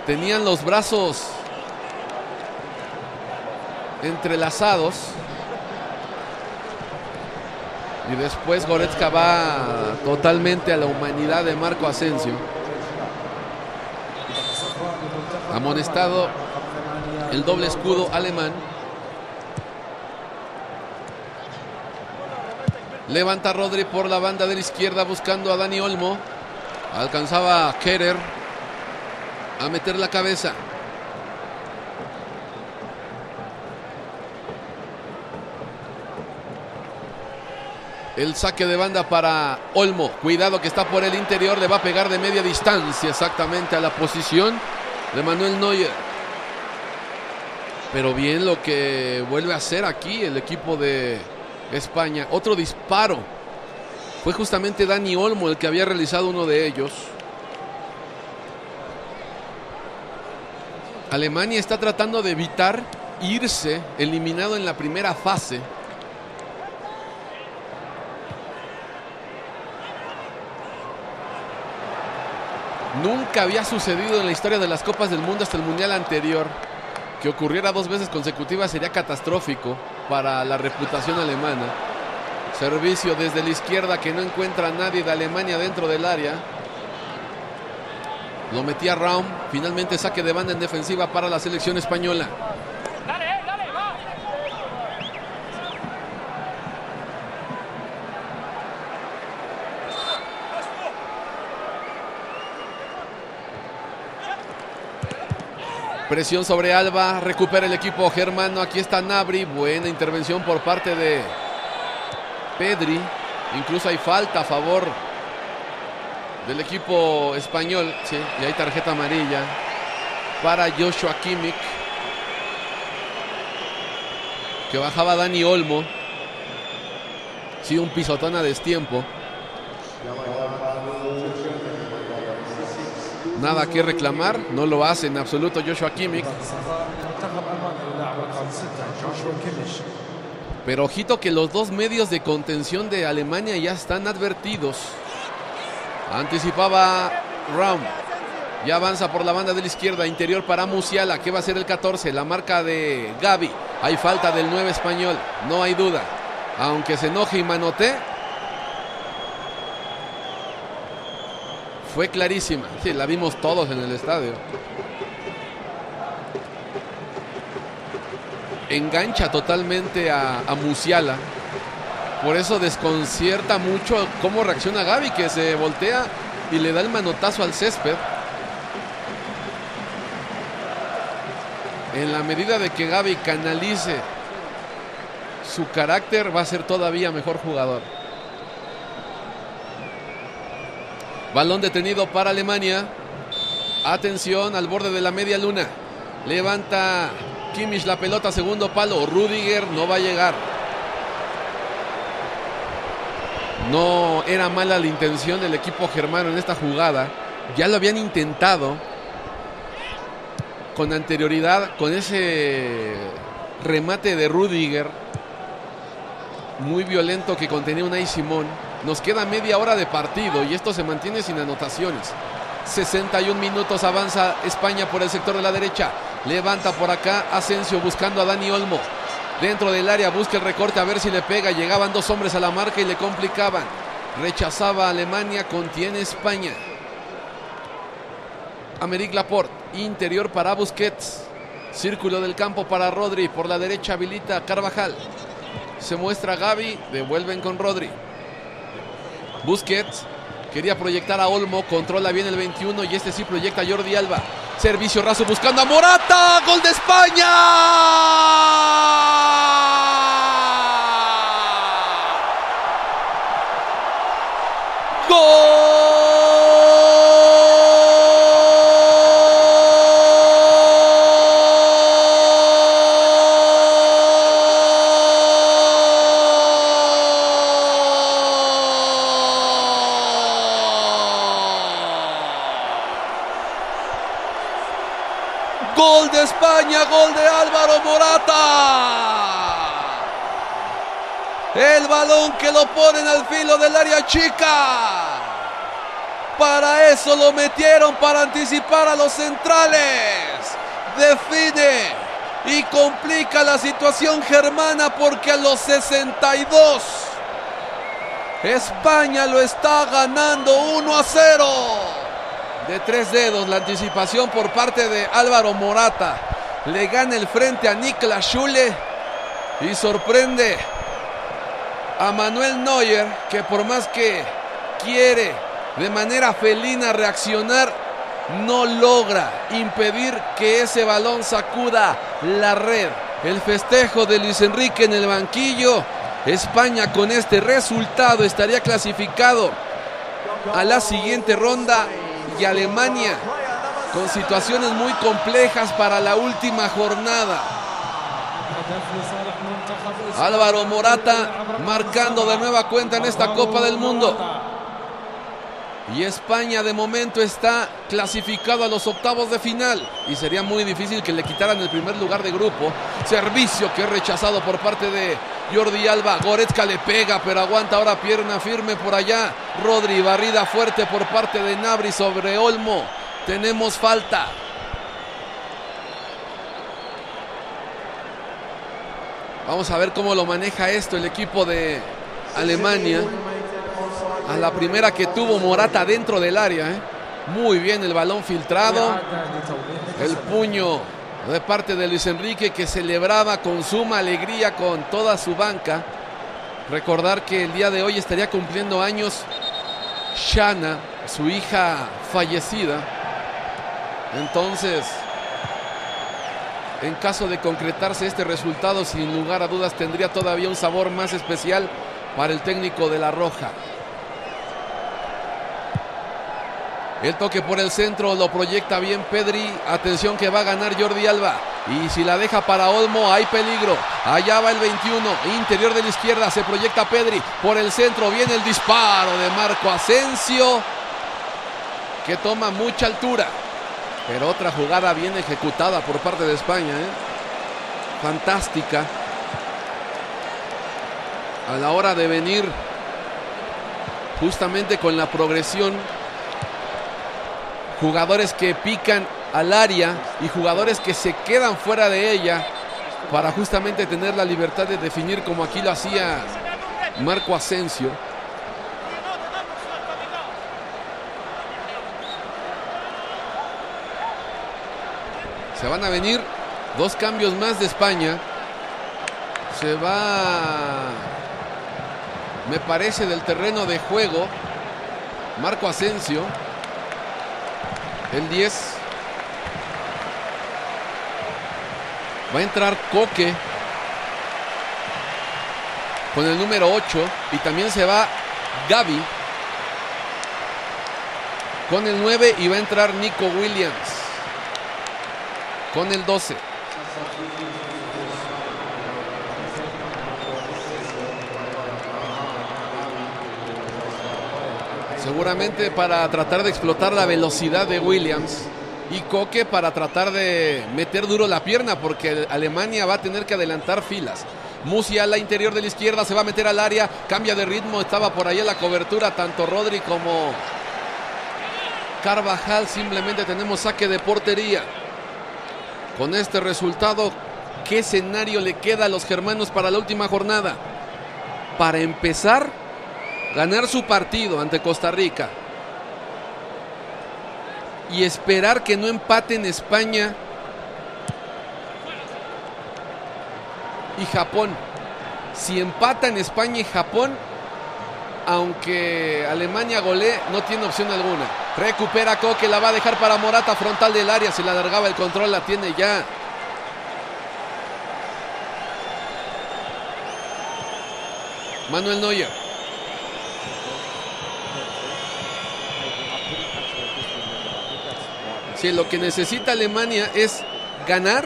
Tenían los brazos entrelazados. Y después Goretzka va totalmente a la humanidad de Marco Asensio. Amonestado el doble escudo alemán. Levanta Rodri por la banda de la izquierda buscando a Dani Olmo. Alcanzaba a Kerer a meter la cabeza. El saque de banda para Olmo. Cuidado que está por el interior. Le va a pegar de media distancia exactamente a la posición de Manuel Neuer. Pero bien lo que vuelve a hacer aquí el equipo de España. Otro disparo. Fue justamente Dani Olmo el que había realizado uno de ellos. Alemania está tratando de evitar irse eliminado en la primera fase. Nunca había sucedido en la historia de las Copas del Mundo hasta el Mundial anterior. Que ocurriera dos veces consecutivas sería catastrófico para la reputación alemana. Servicio desde la izquierda que no encuentra a nadie de Alemania dentro del área. Lo metía Raum. Finalmente saque de banda en defensiva para la selección española. Presión sobre Alba, recupera el equipo germano. Aquí está Nabri, buena intervención por parte de Pedri. Incluso hay falta a favor del equipo español. Sí, y hay tarjeta amarilla para Joshua Kimmich. Que bajaba Dani Olmo. Sí, un pisotón a destiempo. Nada que reclamar, no lo hace en absoluto Joshua Kimmich. Pero ojito que los dos medios de contención de Alemania ya están advertidos. Anticipaba Raum. Ya avanza por la banda de la izquierda, interior para Musiala, que va a ser el 14, la marca de Gaby. Hay falta del 9 español, no hay duda. Aunque se enoje y manote, fue clarísima. Sí, la vimos todos en el estadio. Engancha totalmente a, a Musiala. Por eso desconcierta mucho cómo reacciona Gaby, que se voltea y le da el manotazo al césped. en la medida de que Gaby canalice su carácter, va a ser todavía mejor jugador. Balón detenido para Alemania. Atención al borde de la media luna. Levanta Kimmich la pelota, segundo palo. Rudiger no va a llegar. No era mala la intención del equipo germano en esta jugada. Ya lo habían intentado con anterioridad, con ese remate de Rudiger, muy violento que contenía un Simón. Nos queda media hora de partido y esto se mantiene sin anotaciones. 61 minutos avanza España por el sector de la derecha. Levanta por acá Asensio buscando a Dani Olmo. Dentro del área busca el recorte a ver si le pega. Llegaban dos hombres a la marca y le complicaban. Rechazaba Alemania, contiene España. Americ Laporte, interior para Busquets. Círculo del campo para Rodri. Por la derecha habilita Carvajal. Se muestra Gaby. Devuelven con Rodri. Busquets. Quería proyectar a Olmo. Controla bien el 21. Y este sí proyecta Jordi Alba. Servicio raso buscando a Morata. Gol de España. Gol de España, gol de Álvaro Morata. El balón que lo ponen al filo del área chica. Para eso lo metieron, para anticipar a los centrales. Define y complica la situación germana porque a los 62 España lo está ganando 1 a 0. De tres dedos la anticipación por parte de Álvaro Morata. Le gana el frente a Niklas Schule y sorprende a Manuel Neuer que por más que quiere de manera felina reaccionar, no logra impedir que ese balón sacuda la red. El festejo de Luis Enrique en el banquillo. España con este resultado estaría clasificado a la siguiente ronda y Alemania con situaciones muy complejas para la última jornada. Álvaro Morata marcando de nueva cuenta en esta Copa del Mundo. Y España de momento está clasificado a los octavos de final. Y sería muy difícil que le quitaran el primer lugar de grupo. Servicio que es rechazado por parte de Jordi Alba. Goretzka le pega, pero aguanta ahora pierna firme por allá. Rodri, barrida fuerte por parte de Nabri sobre Olmo. Tenemos falta. Vamos a ver cómo lo maneja esto el equipo de Alemania. A la primera que tuvo Morata dentro del área. ¿eh? Muy bien el balón filtrado. El puño de parte de Luis Enrique que celebraba con suma alegría con toda su banca. Recordar que el día de hoy estaría cumpliendo años Shana, su hija fallecida. Entonces, en caso de concretarse este resultado, sin lugar a dudas tendría todavía un sabor más especial para el técnico de La Roja. El toque por el centro lo proyecta bien Pedri. Atención que va a ganar Jordi Alba. Y si la deja para Olmo, hay peligro. Allá va el 21. Interior de la izquierda. Se proyecta Pedri. Por el centro viene el disparo de Marco Asensio. Que toma mucha altura. Pero otra jugada bien ejecutada por parte de España. ¿eh? Fantástica. A la hora de venir justamente con la progresión jugadores que pican al área y jugadores que se quedan fuera de ella para justamente tener la libertad de definir como aquí lo hacía Marco Asensio. Se van a venir dos cambios más de España. Se va, me parece, del terreno de juego Marco Asensio. El 10. Va a entrar Coque con el número 8 y también se va Gaby con el 9 y va a entrar Nico Williams con el 12. Seguramente para tratar de explotar la velocidad de Williams y Coque para tratar de meter duro la pierna porque Alemania va a tener que adelantar filas. Musia a la interior de la izquierda se va a meter al área, cambia de ritmo, estaba por ahí la cobertura tanto Rodri como Carvajal, simplemente tenemos saque de portería. Con este resultado, ¿qué escenario le queda a los germanos para la última jornada? Para empezar, ganar su partido ante Costa Rica y esperar que no empaten España y Japón. Si empatan España y Japón, aunque Alemania golee, no tiene opción alguna. Recupera Coque, la va a dejar para Morata, frontal del área, se le alargaba el control, la tiene ya. Manuel Neuer. Si lo que necesita Alemania es ganar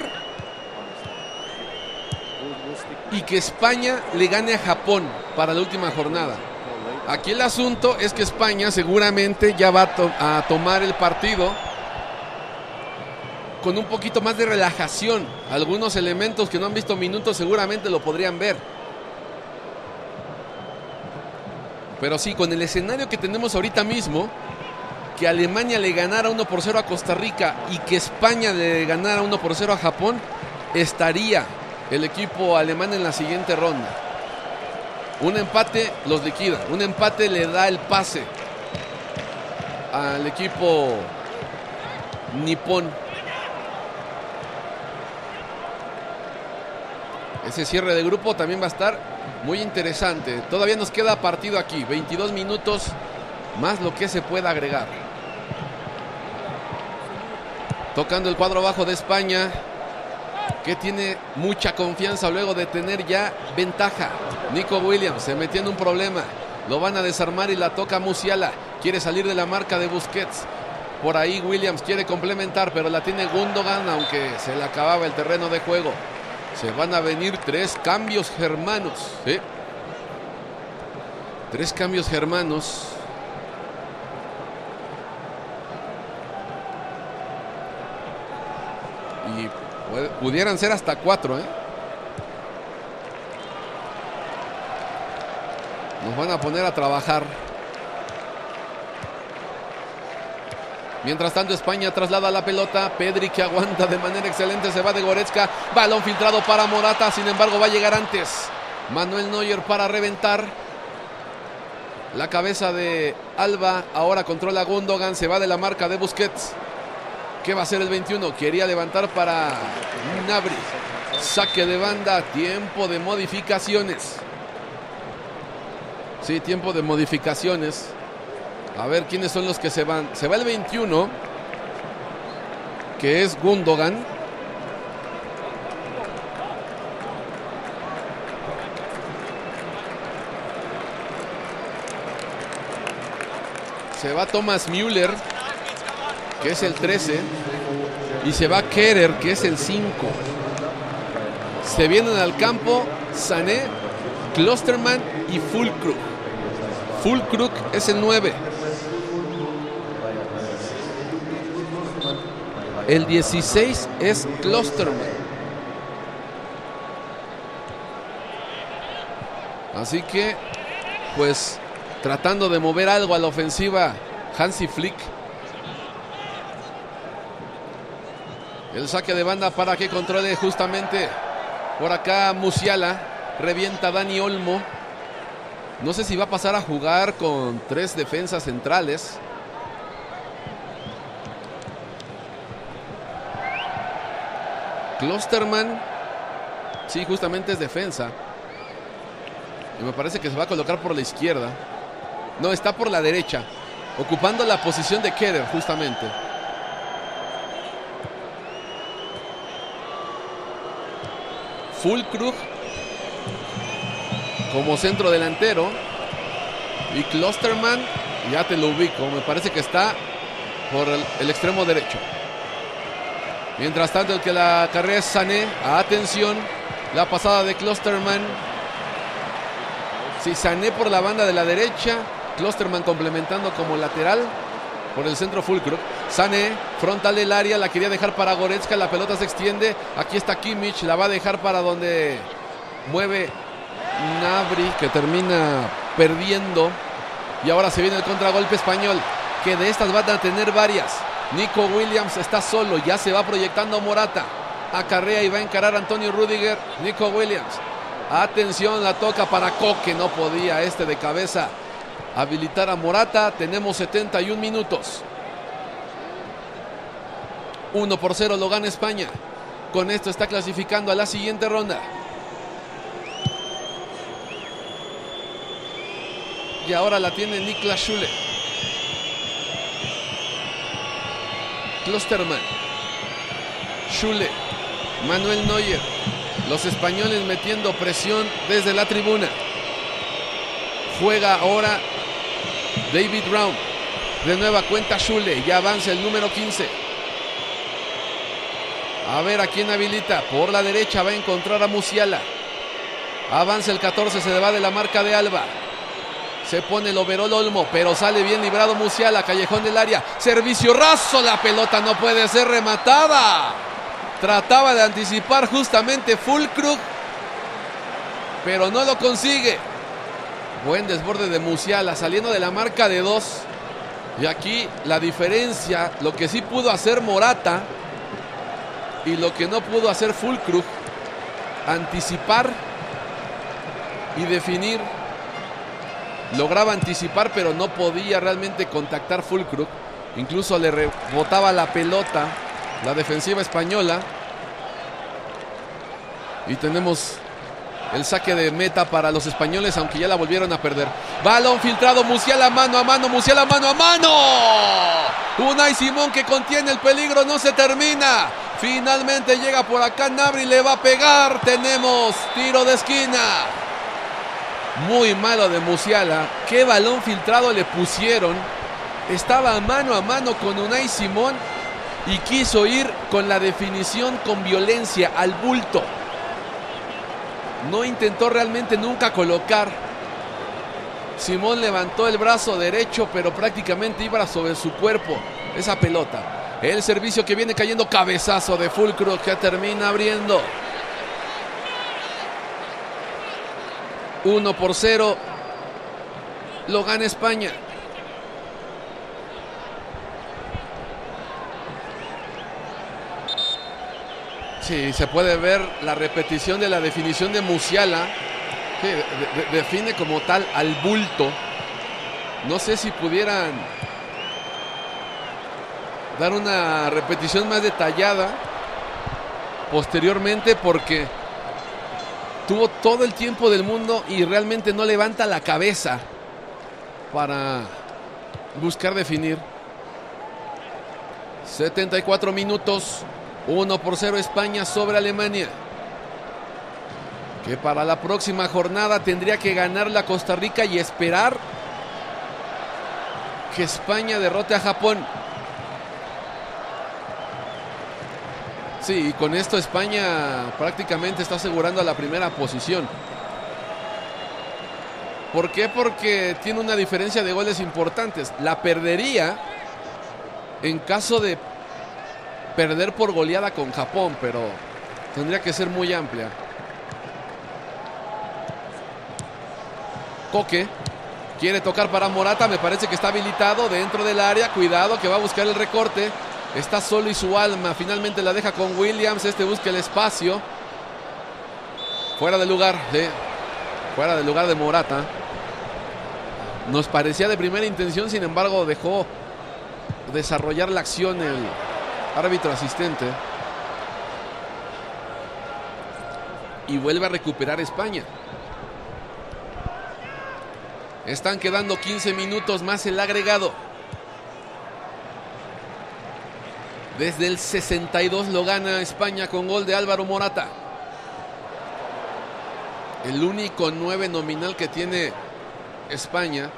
y que España le gane a Japón para la última jornada. Aquí el asunto es que España seguramente ya va a, a, tomar el partido con un poquito más de relajación. Algunos elementos que no han visto minutos seguramente lo podrían ver. Pero sí, con el escenario que tenemos ahorita mismo, que Alemania le ganara 1 por 0 a Costa Rica y que España le ganara 1 por 0 a Japón, estaría el equipo alemán en la siguiente ronda. Un empate los liquida. Un empate le da el pase al equipo nipón. Ese cierre de grupo también va a estar muy interesante. Todavía nos queda partido aquí. 22 minutos más lo que se pueda agregar. Tocando el cuadro bajo de España que tiene mucha confianza luego de tener ya ventaja. Nico Williams se metió en un problema. Lo van a desarmar y la toca Musiala. Quiere salir de la marca de Busquets. Por ahí Williams quiere complementar, pero la tiene Gundogan, aunque se le acababa el terreno de juego. Se van a venir tres cambios germanos. Tres cambios germanos. Y pudieran ser hasta cuatro, ¿eh? Nos van a poner a trabajar. Mientras tanto, España traslada la pelota. Pedri que aguanta de manera excelente. Se va de Goretzka. Balón filtrado para Morata. Sin embargo, va a llegar antes. Manuel Neuer para reventar. La cabeza de Alba. Ahora controla Gundogan. Se va de la marca de Busquets. ¿Qué va a ser el 21? Quería levantar para Nabri. Saque de banda. Tiempo de modificaciones. Sí, tiempo de modificaciones. A ver quiénes son los que se van. Se va el 21, que es Gundogan. Se va Thomas Müller, que es el 13. Y se va Kerer, que es el 5. Se vienen al campo Sané, Klosterman y Fulkrug. Fulkrug es el 9. El 16 es Klosterman. Así que, pues, tratando de mover algo a la ofensiva, Hansi Flick. El saque de banda para que controle justamente por acá Musiala. Revienta Dani Olmo. No sé si va a pasar a jugar con tres defensas centrales. Klosterman, sí, justamente es defensa. Y me parece que se va a colocar por la izquierda. No, está por la derecha, ocupando la posición de Keder, justamente. Fulkrug como centro delantero. Y Klosterman, ya te lo ubico, me parece que está por el, extremo derecho. Mientras tanto, el que la carrera es Sané. Atención, la pasada de Klosterman. Sí, Sané por la banda de la derecha. Klosterman complementando como lateral por el centro Fulkrug. Sané, frontal del área, la quería dejar para Goretzka, la pelota se extiende. Aquí está Kimmich, la va a dejar para donde mueve Nabri, que termina perdiendo. Y ahora se viene el contragolpe español, que de estas van a tener varias. Nico Williams está solo, ya se va proyectando Morata. Acarrea y va a encarar Antonio Rudiger. Nico Williams. Atención, la toca para Coque, no podía este de cabeza habilitar a Morata. Tenemos 71 minutos. 1 por 0 lo gana España. Con esto está clasificando a la siguiente ronda. Y ahora la tiene Niklas Schule. Klosterman. Schule. Manuel Neuer. Los españoles metiendo presión desde la tribuna. Juega ahora David Brown. De nueva cuenta Schule. Ya avanza el número 15. A ver a quién habilita. Por la derecha va a encontrar a Musiala. Avanza el 14. Se le va de la marca de Alba. Se pone el overol Olmo, pero sale bien librado Musiala, callejón del área. Servicio raso, la pelota no puede ser rematada. Trataba de anticipar justamente Fulkrug, pero no lo consigue. Buen desborde de Musiala, saliendo de la marca de dos. Y aquí la diferencia, lo que sí pudo hacer Morata y lo que no pudo hacer Fulkrug, anticipar y definir lograba anticipar, pero no podía realmente contactar Fulkrug. Incluso le rebotaba la pelota la defensiva española. Y tenemos el saque de meta para los españoles, aunque ya la volvieron a perder. Balón filtrado, Musiala mano a mano, Musiala mano a mano. Unai Simón que contiene el peligro, no se termina. Finalmente llega por acá Nabri, le va a pegar. Tenemos tiro de esquina. Muy malo de Musiala. Qué balón filtrado le pusieron. Estaba mano a mano con Unai Simón y quiso ir con la definición con violencia al bulto. No intentó realmente nunca colocar. Simón levantó el brazo derecho, pero prácticamente iba sobre su cuerpo esa pelota. El servicio que viene cayendo cabezazo de Fulcro que termina abriendo. 1 por 0. Lo gana España. Sí, se puede ver la repetición de la definición de Musiala. Que de, de, define como tal al bulto. No sé si pudieran dar una repetición más detallada posteriormente porque tuvo todo el tiempo del mundo y realmente no levanta la cabeza para buscar definir. 74 minutos, 1 por 0 España sobre Alemania. Que para la próxima jornada tendría que ganar la Costa Rica y esperar que España derrote a Japón. Sí, y con esto España prácticamente está asegurando la primera posición. ¿Por qué? Porque tiene una diferencia de goles importantes. La perdería en caso de perder por goleada con Japón, pero tendría que ser muy amplia. Coque quiere tocar para Morata, me parece que está habilitado dentro del área. Cuidado que va a buscar el recorte. Está solo y su alma. Finalmente la deja con Williams. Este busca el espacio. Fuera de lugar. De, fuera del lugar de Morata. Nos parecía de primera intención. Sin embargo dejó desarrollar la acción el árbitro asistente. Y vuelve a recuperar España. Están quedando 15 minutos más el agregado. Desde el 62 lo gana España con gol de Álvaro Morata. el único 9 nominal que tiene España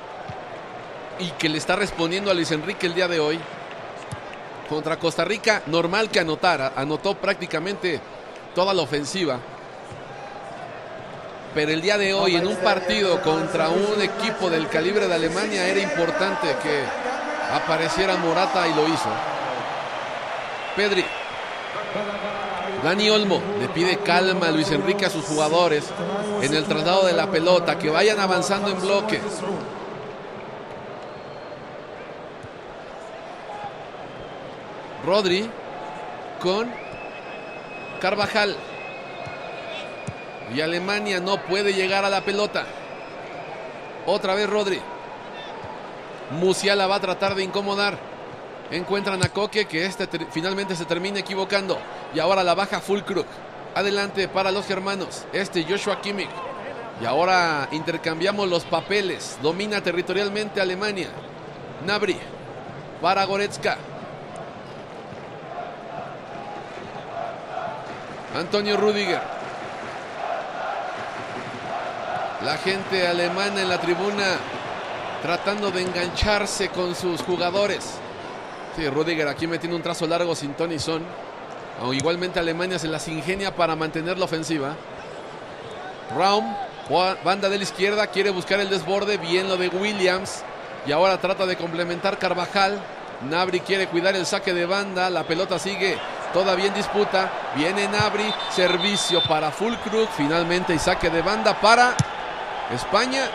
y que le está respondiendo a Luis Enrique el día de hoy. Contra Costa Rica, normal que anotara, anotó prácticamente toda la ofensiva. Pero el día de hoy, en un partido contra un equipo del calibre de Alemania, era importante que apareciera Morata y lo hizo. Pedri. Dani Olmo le pide calma a Luis Enrique a sus jugadores en el traslado de la pelota, que vayan avanzando en bloque. Rodri con Carvajal. Y Alemania no puede llegar a la pelota. Otra vez Rodri. Musiala va a tratar de incomodar. Encuentran a Coque que este finalmente se termina equivocando. Y ahora la baja Fulkrug. Adelante para los germanos. Este Joshua Kimmich. Y ahora intercambiamos los papeles. Domina territorialmente Alemania. Nabri para Goretzka. Antonio Rudiger. La gente alemana en la tribuna tratando de engancharse con sus jugadores. Sí, Rudiger aquí metiendo un trazo largo sin Tony Son. igualmente Alemania se las ingenia para mantener la ofensiva. Raum, banda de la izquierda, quiere buscar el desborde. Bien lo de Williams. Y ahora trata de complementar Carvajal. Nabri quiere cuidar el saque de banda. La pelota sigue todavía en disputa. Viene Nabri. Servicio para Fulkrug. Finalmente y saque de banda para España.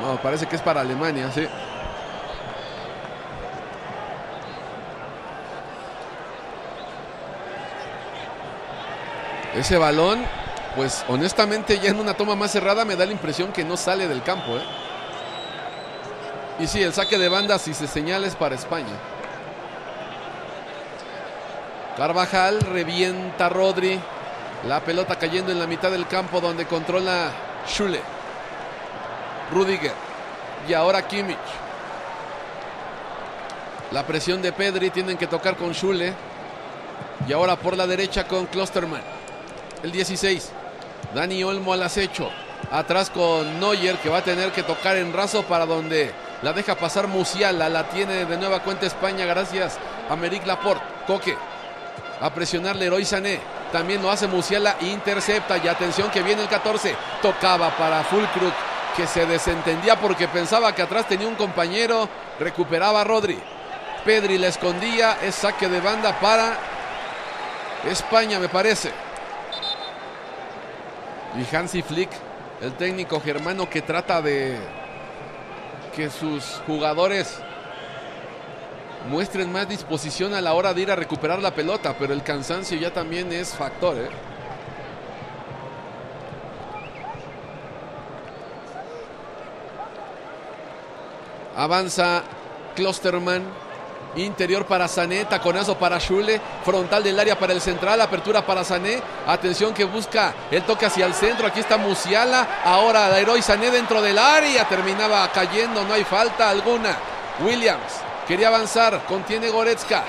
No, parece que es para Alemania, sí. Ese balón, pues honestamente ya en una toma más cerrada me da la impresión que no sale del campo. ¿eh? Y sí, el saque de banda si se señala es para España. Carvajal revienta a Rodri. La pelota cayendo en la mitad del campo donde controla Schule. Rudiger. Y ahora Kimmich. La presión de Pedri. Tienen que tocar con Schule. Y ahora por la derecha con Klosterman. El 16. Dani Olmo al acecho. Atrás con Neuer que va a tener que tocar en raso para donde la deja pasar Musiala. La tiene de nueva cuenta España gracias a Meric Laporte. Coque. A presionar Leroy. También lo hace Musiala. Intercepta. Y atención que viene el 14. Tocaba para Fulkrug que se desentendía porque pensaba que atrás tenía un compañero. Recuperaba Rodri. Pedri la escondía. Es saque de banda para España, me parece. Y Hansi Flick, el técnico germano que trata de que sus jugadores muestren más disposición a la hora de ir a recuperar la pelota, pero el cansancio ya también es factor. ¿eh? Avanza Klosterman. Interior para Sané, taconazo para Schule, frontal del área para el central, apertura para Sané. Atención que busca el toque hacia el centro. Aquí está Musiala. Ahora héroe Sané dentro del área. Terminaba cayendo, no hay falta alguna. Williams quería avanzar, contiene Goretzka.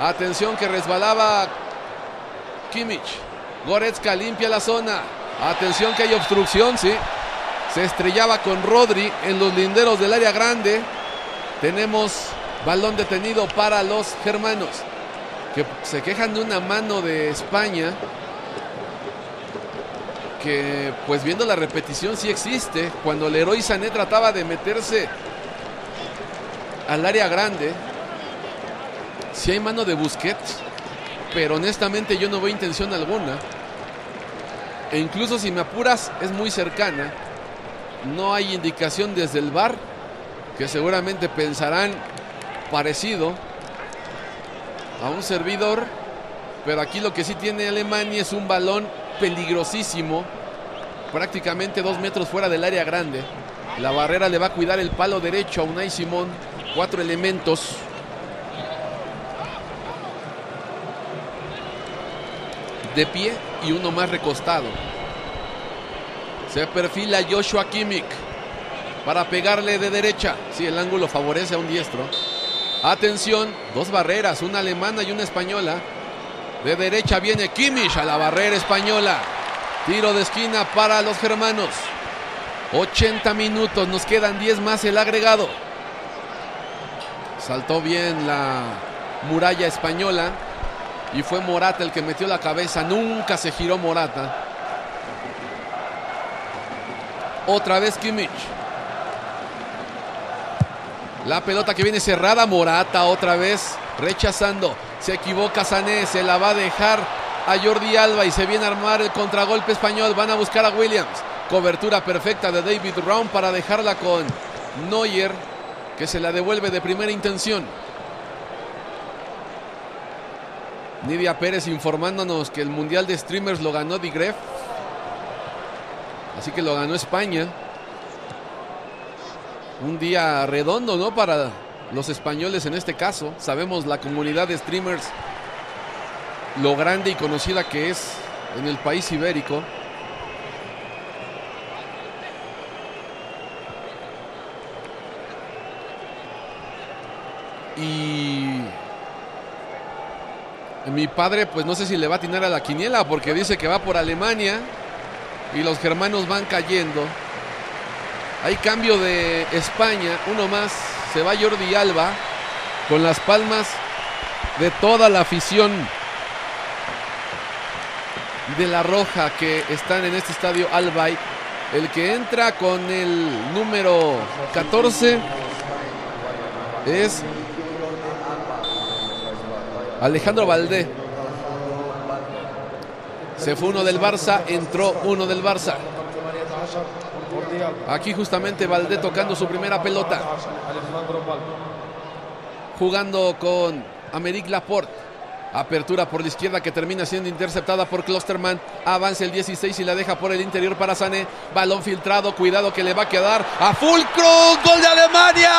Atención que resbalaba Kimmich. Goretzka limpia la zona. Atención que hay obstrucción, sí. Se estrellaba con Rodri en los linderos del área grande. Tenemos balón detenido para los germanos. Que se quejan de una mano de España. Que pues viendo la repetición sí existe. Cuando Leroy Sané trataba de meterse al área grande. Si hay mano de Busquets. Pero honestamente yo no veo intención alguna. E incluso si me apuras es muy cercana. No hay indicación desde el bar que seguramente pensarán parecido a un servidor. Pero aquí lo que sí tiene Alemania es un balón peligrosísimo. Prácticamente dos metros fuera del área grande. La barrera le va a cuidar el palo derecho a Unai Simón. Cuatro elementos. De pie y uno más recostado. Se perfila Joshua Kimmich para pegarle de derecha. Si el ángulo favorece a un diestro. Atención, dos barreras, una alemana y una española. De derecha viene Kimmich a la barrera española. Tiro de esquina para los germanos. 80 minutos, nos quedan 10 más el agregado. Saltó bien la muralla española y fue Morata el que metió la cabeza. Nunca se giró Morata. Otra vez Kimmich. La pelota que viene cerrada, Morata otra vez rechazando. Se equivoca Sané, se la va a dejar a Jordi Alba y se viene a armar el contragolpe español. Van a buscar a Williams. Cobertura perfecta de David Brown para dejarla con Neuer, que se la devuelve de primera intención. Nidia Pérez informándonos que el Mundial de Streamers lo ganó Digref. Así que lo ganó España. Un día redondo, ¿no? Para los españoles en este caso. Sabemos la comunidad de streamers, lo grande y conocida que es en el país ibérico. Y mi padre, pues no sé si le va a atinar a la quiniela porque dice que va por Alemania y los germanos van cayendo. Hay cambio de España, uno más, se va Jordi Alba con las palmas de toda la afición de la Roja que están en este estadio Albay. El que entra con el número 14 es Alejandro Valdé. Se fue uno del Barça, entró uno del Barça. Aquí justamente Valdé tocando su primera pelota. Jugando con Americ Laporte. Apertura por la izquierda que termina siendo interceptada por Klosterman. Avanza el 16 y la deja por el interior para Sané. Balón filtrado. Cuidado que le va a quedar a Fulcrum. Gol de Alemania.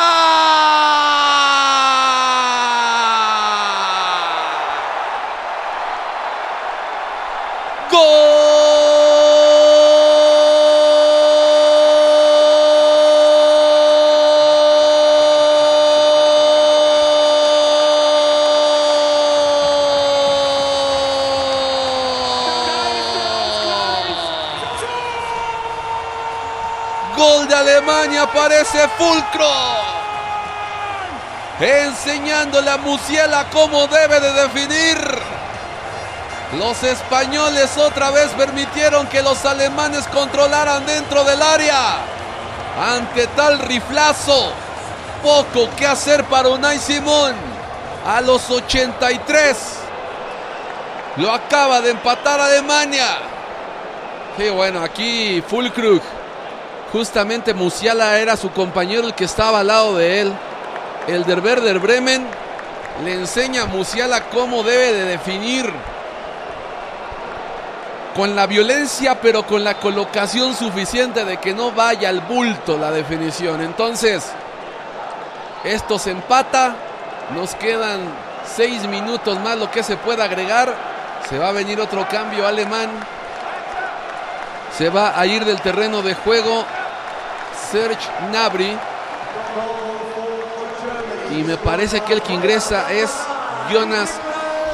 Gol de Alemania aparece Fulcro. Enseñándole a Musiela cómo debe de definir. Los españoles otra vez permitieron que los alemanes controlaran dentro del área. Ante tal riflazo, poco que hacer para Unai Simón. A los 83, lo acaba de empatar Alemania. Sí, bueno, aquí Fulkrug. Justamente Musiala era su compañero el que estaba al lado de él. El del Bremen le enseña a Musiala cómo debe de definir con la violencia, pero con la colocación suficiente de que no vaya al bulto la definición. Entonces, esto se empata. Nos quedan seis minutos más lo que se pueda agregar. Se va a venir otro cambio alemán. Se va a ir del terreno de juego Serge Nabri. Y me parece que el que ingresa es Jonas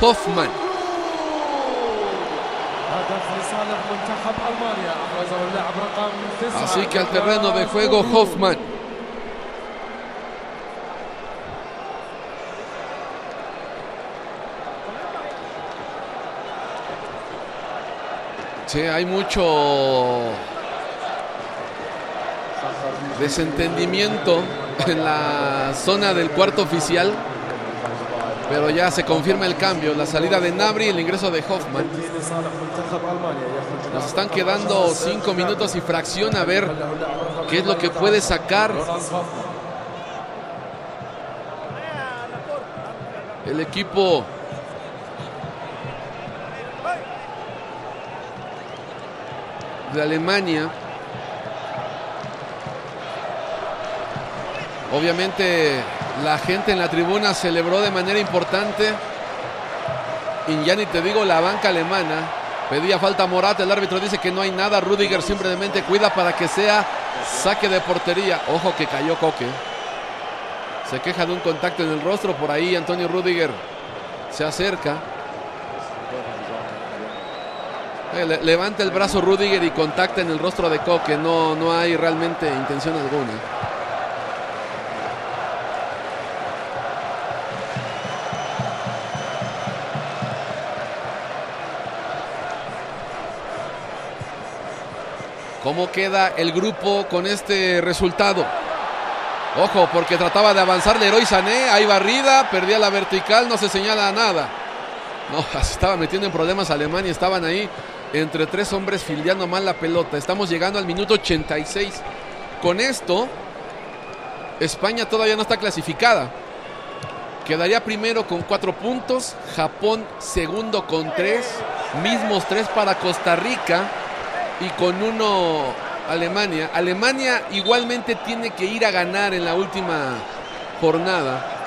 Hoffman. Así que al terreno de juego Hoffman. Sí, hay mucho desentendimiento en la zona del cuarto oficial. Pero ya se confirma el cambio, la salida de Nabri y el ingreso de Hoffman. Nos están quedando cinco minutos y fracción a ver qué es lo que puede sacar el equipo de Alemania. Obviamente la gente en la tribuna celebró de manera importante. Y ya ni te digo la banca alemana. Pedía falta Morata, el árbitro dice que no hay nada. Rudiger simplemente cuida para que sea saque de portería. Ojo que cayó Coque. Se queja de un contacto en el rostro. Por ahí Antonio Rudiger se acerca. Eh, le- levanta el brazo Rudiger y contacta en el rostro de Coque. No, no hay realmente intención alguna. ¿Cómo queda el grupo con este resultado? Ojo, porque trataba de avanzar Leroy Sané. Hay barrida, perdía la vertical, no se señala nada. No, se estaba metiendo en problemas Alemania. Estaban ahí entre tres hombres fildeando mal la pelota. Estamos llegando al minuto 86. Con esto, España todavía no está clasificada. Quedaría primero con cuatro puntos. Japón segundo con tres. Mismos tres para Costa Rica. Y con uno Alemania. Alemania igualmente tiene que ir a ganar en la última jornada.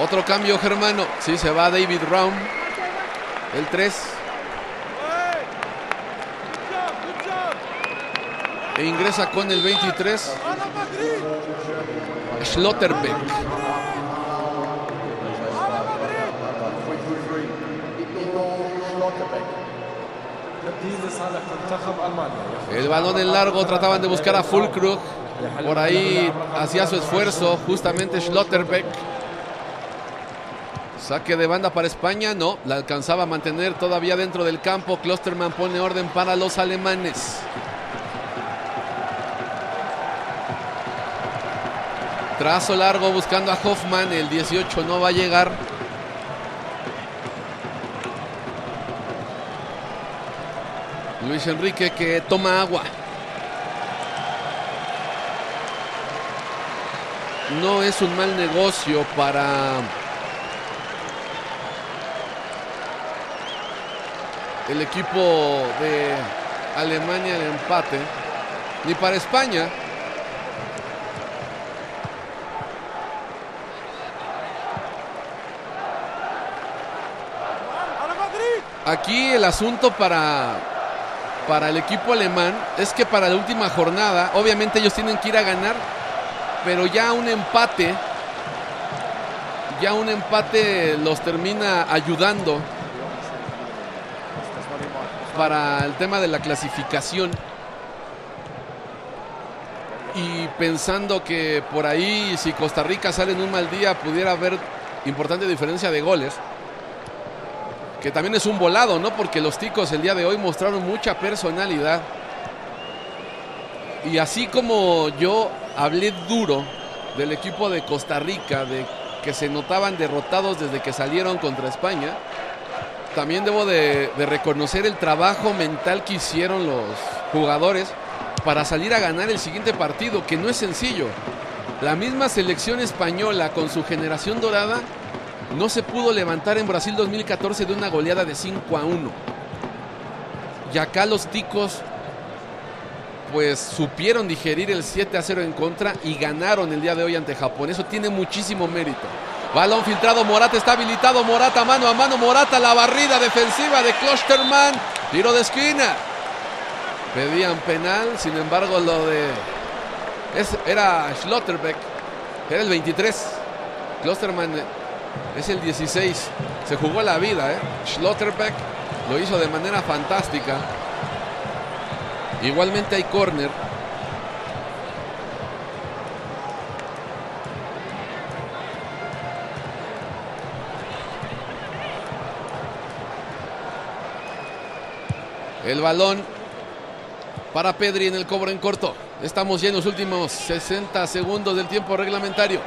Otro cambio, Germano. Sí, se va David Raum. El 3. E ingresa con el 23. Schlotterbeck. El balón en largo trataban de buscar a Fulkrug. Por ahí hacía su esfuerzo justamente Schlotterbeck. Saque de banda para España, no, la alcanzaba a mantener todavía dentro del campo. Klosterman pone orden para los alemanes. Trazo largo buscando a Hoffman, el 18 no va a llegar. Luis Enrique que toma agua. No es un mal negocio para el equipo de Alemania el empate, ni para España. Aquí el asunto para, para el equipo alemán es que para la última jornada, obviamente ellos tienen que ir a ganar, pero ya un empate, ya un empate los termina ayudando para el tema de la clasificación. Y pensando que por ahí, si Costa Rica sale en un mal día, pudiera haber importante diferencia de goles. Que también es un volado, ¿no? Porque los ticos el día de hoy mostraron mucha personalidad. Y así como yo hablé duro del equipo de Costa Rica, de que se notaban derrotados desde que salieron contra España, también debo de, reconocer el trabajo mental que hicieron los jugadores para salir a ganar el siguiente partido, que no es sencillo. La misma selección española con su generación dorada no se pudo levantar en Brasil 2014 de una goleada de 5 a 1. Y acá los ticos pues supieron digerir el 7 a 0 en contra y ganaron el día de hoy ante Japón. Eso tiene muchísimo mérito. Balón filtrado, Morata está habilitado, Morata mano a mano, Morata la barrida defensiva de Klosterman, tiro de esquina. Pedían penal, sin embargo lo de... Es, era Schlotterbeck, era el 23. Klosterman es el 16. Se jugó la vida, ¿eh? Schlotterbeck lo hizo de manera fantástica. Igualmente hay córner. El balón para Pedri en el cobro en corto. Estamos ya en los últimos 60 segundos del tiempo reglamentario.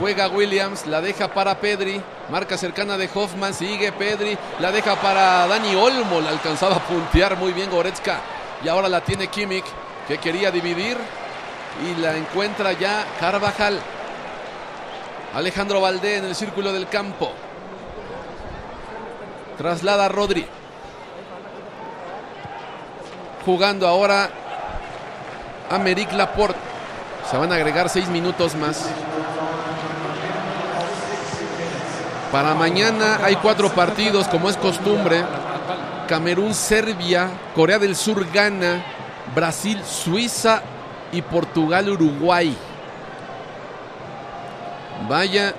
Juega Williams, la deja para Pedri. Marca cercana de Hoffman, sigue Pedri. La deja para Dani Olmo. La alcanzaba a puntear muy bien Goretzka. Y ahora la tiene Kimmich, que quería dividir. Y la encuentra ya Carvajal. Alejandro Valdé en el círculo del campo. Traslada a Rodri. Jugando ahora a Laporte. Se van a agregar seis minutos más. Para mañana hay cuatro partidos, como es costumbre. Camerún, Serbia, Corea del Sur, Ghana, Brasil, Suiza y Portugal-Uruguay. Vaya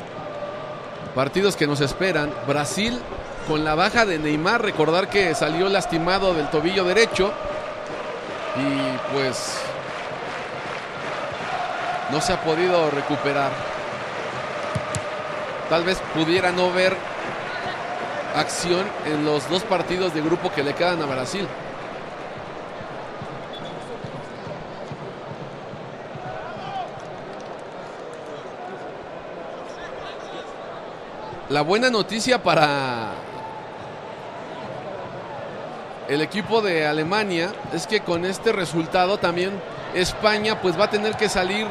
partidos que nos esperan. Brasil con la baja de Neymar, recordar que salió lastimado del tobillo derecho y pues no se ha podido recuperar. Tal vez pudiera no ver acción en los dos partidos de grupo que le quedan a Brasil. La buena noticia para el equipo de Alemania es que con este resultado también España pues va a tener que salir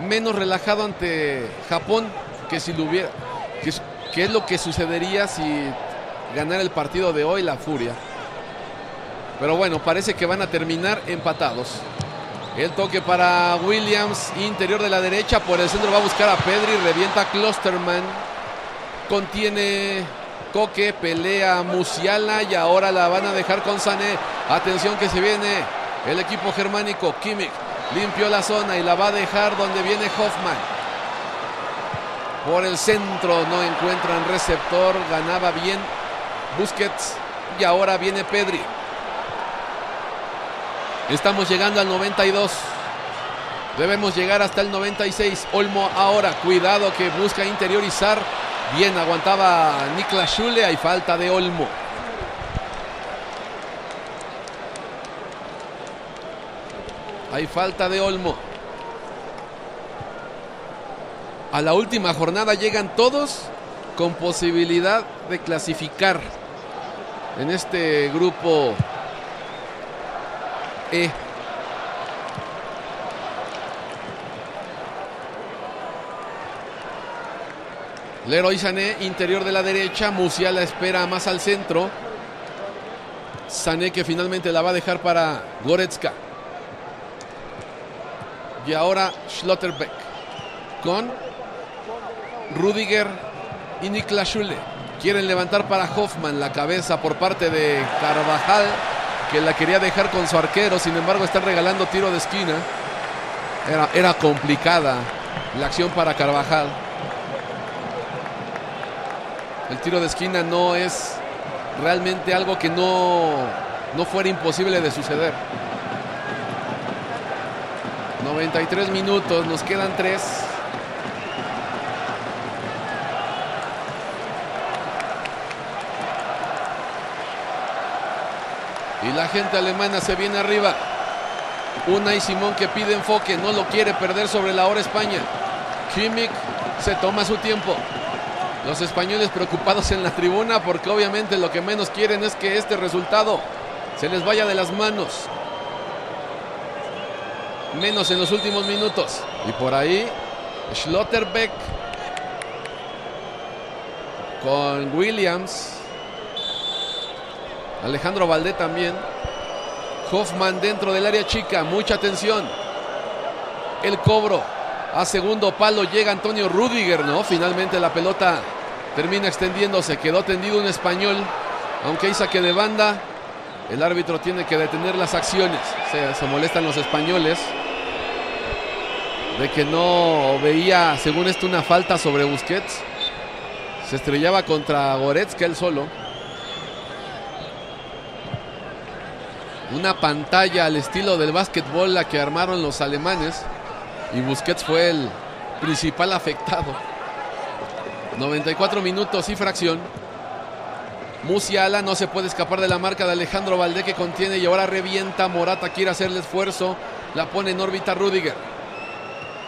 menos relajado ante Japón que si es, lo que sucedería si ganara el partido de hoy la Furia. Pero bueno, parece que van a terminar empatados. El toque para Williams, interior de la derecha, por el centro va a buscar a Pedri, revienta Klosterman. Contiene Coque, pelea Musiala y ahora la van a dejar con Sané. Atención que se viene el equipo germánico. Kimmich limpió la zona y la va a dejar donde viene Hoffman. Por el centro no encuentran receptor, ganaba bien Busquets y ahora viene Pedri. Estamos llegando al 92. Debemos llegar hasta el 96. Olmo ahora, cuidado que busca interiorizar. Bien, aguantaba Niklas Schule. Hay falta de Olmo. Hay falta de Olmo. A la última jornada llegan todos con posibilidad de clasificar en este grupo E. Leroy Sané, interior de la derecha. Musiala espera más al centro. Sané que finalmente la va a dejar para Goretzka. Y ahora Schlotterbeck con Rudiger y Niklas Schule. Quieren levantar para Hoffman la cabeza por parte de Carvajal, que la quería dejar con su arquero. Sin embargo, están regalando tiro de esquina. Era, era complicada la acción para Carvajal. El tiro de esquina no es realmente algo que no, no fuera imposible de suceder. 93 minutos, nos quedan 3. Y la gente alemana se viene arriba. Una y Simón que pide enfoque, no lo quiere perder sobre la hora España. Kimmich se toma su tiempo. Los españoles preocupados en la tribuna porque obviamente lo que menos quieren es que este resultado se les vaya de las manos. Menos en los últimos minutos. Y por ahí Schlotterbeck con Williams. Alejandro Valdé también. Hoffman dentro del área chica. Mucha atención. El cobro. A segundo palo llega Antonio Rudiger, ¿no? Finalmente la pelota termina extendiéndose. Quedó tendido un español. Aunque hay saque de banda. El árbitro tiene que detener las acciones. Se, se molestan los españoles. De que no veía, según esto, una falta sobre Busquets. Se estrellaba contra Goretzka él solo. Una pantalla al estilo del básquetbol la que armaron los alemanes. Y Busquets fue el principal afectado. 94 minutos y fracción. Musiala no se puede escapar de la marca de Alejandro Valdé que contiene y ahora revienta. Morata quiere hacer el esfuerzo. La pone en órbita Rudiger.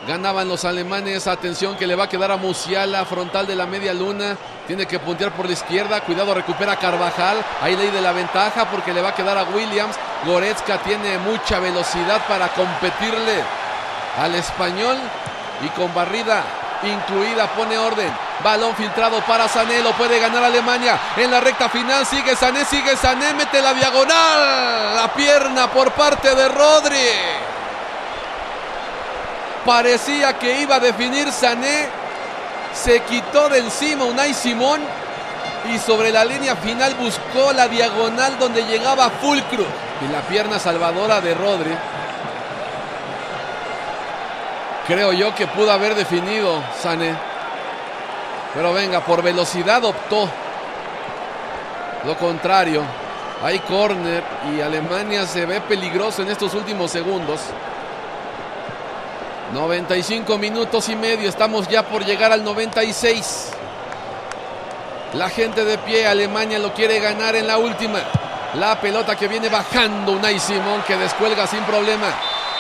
Ganaban los alemanes. Atención que le va a quedar a Musiala. Frontal de la media luna. Tiene que puntear por la izquierda. Cuidado, recupera Carvajal. Ahí ley de la ventaja porque le va a quedar a Williams. Goretzka tiene mucha velocidad para competirle al español. Y con barrida incluida pone orden. Balón filtrado para Sané, lo puede ganar Alemania. En la recta final sigue Sané, sigue Sané, mete la diagonal. La pierna por parte de Rodri. Parecía que iba a definir Sané. Se quitó de encima Unai Simón. Y sobre la línea final buscó la diagonal donde llegaba Fulcro. Y la pierna salvadora de Rodri. Creo yo que pudo haber definido Sané. Pero venga, por velocidad optó. Lo contrario. Hay corner y Alemania se ve peligroso en estos últimos segundos. 95 minutos y medio. Estamos ya por llegar al 96. La gente de pie, Alemania lo quiere ganar en la última. La pelota que viene bajando Unai Simón que descuelga sin problema.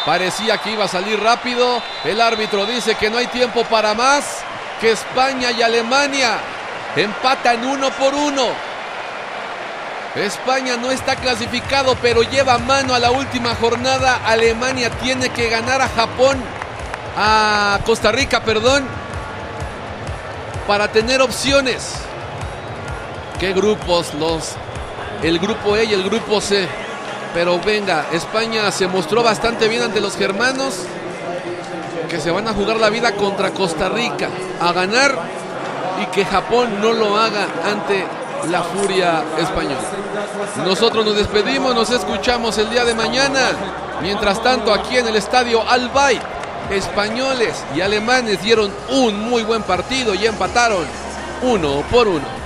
Parecía que iba a salir rápido. El árbitro dice que no hay tiempo para más. Que España y Alemania empatan uno por uno. España no está clasificado, pero lleva mano a la última jornada. Alemania tiene que ganar a Japón, a Costa Rica, perdón, para tener opciones. ¿Qué grupos? Los el grupo E y el grupo C. Pero venga, España se mostró bastante bien ante los germanos que se van a jugar la vida contra Costa Rica a ganar y que Japón no lo haga ante la furia española. Nosotros nos despedimos, nos escuchamos el día de mañana. Mientras tanto, aquí en el estadio Albay, españoles y alemanes dieron un muy buen partido y empataron uno por uno.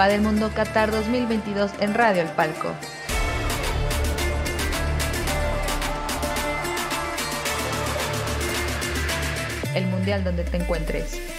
Copa del Mundo Qatar 2022 en Radio El Palco. El mundial donde te encuentres.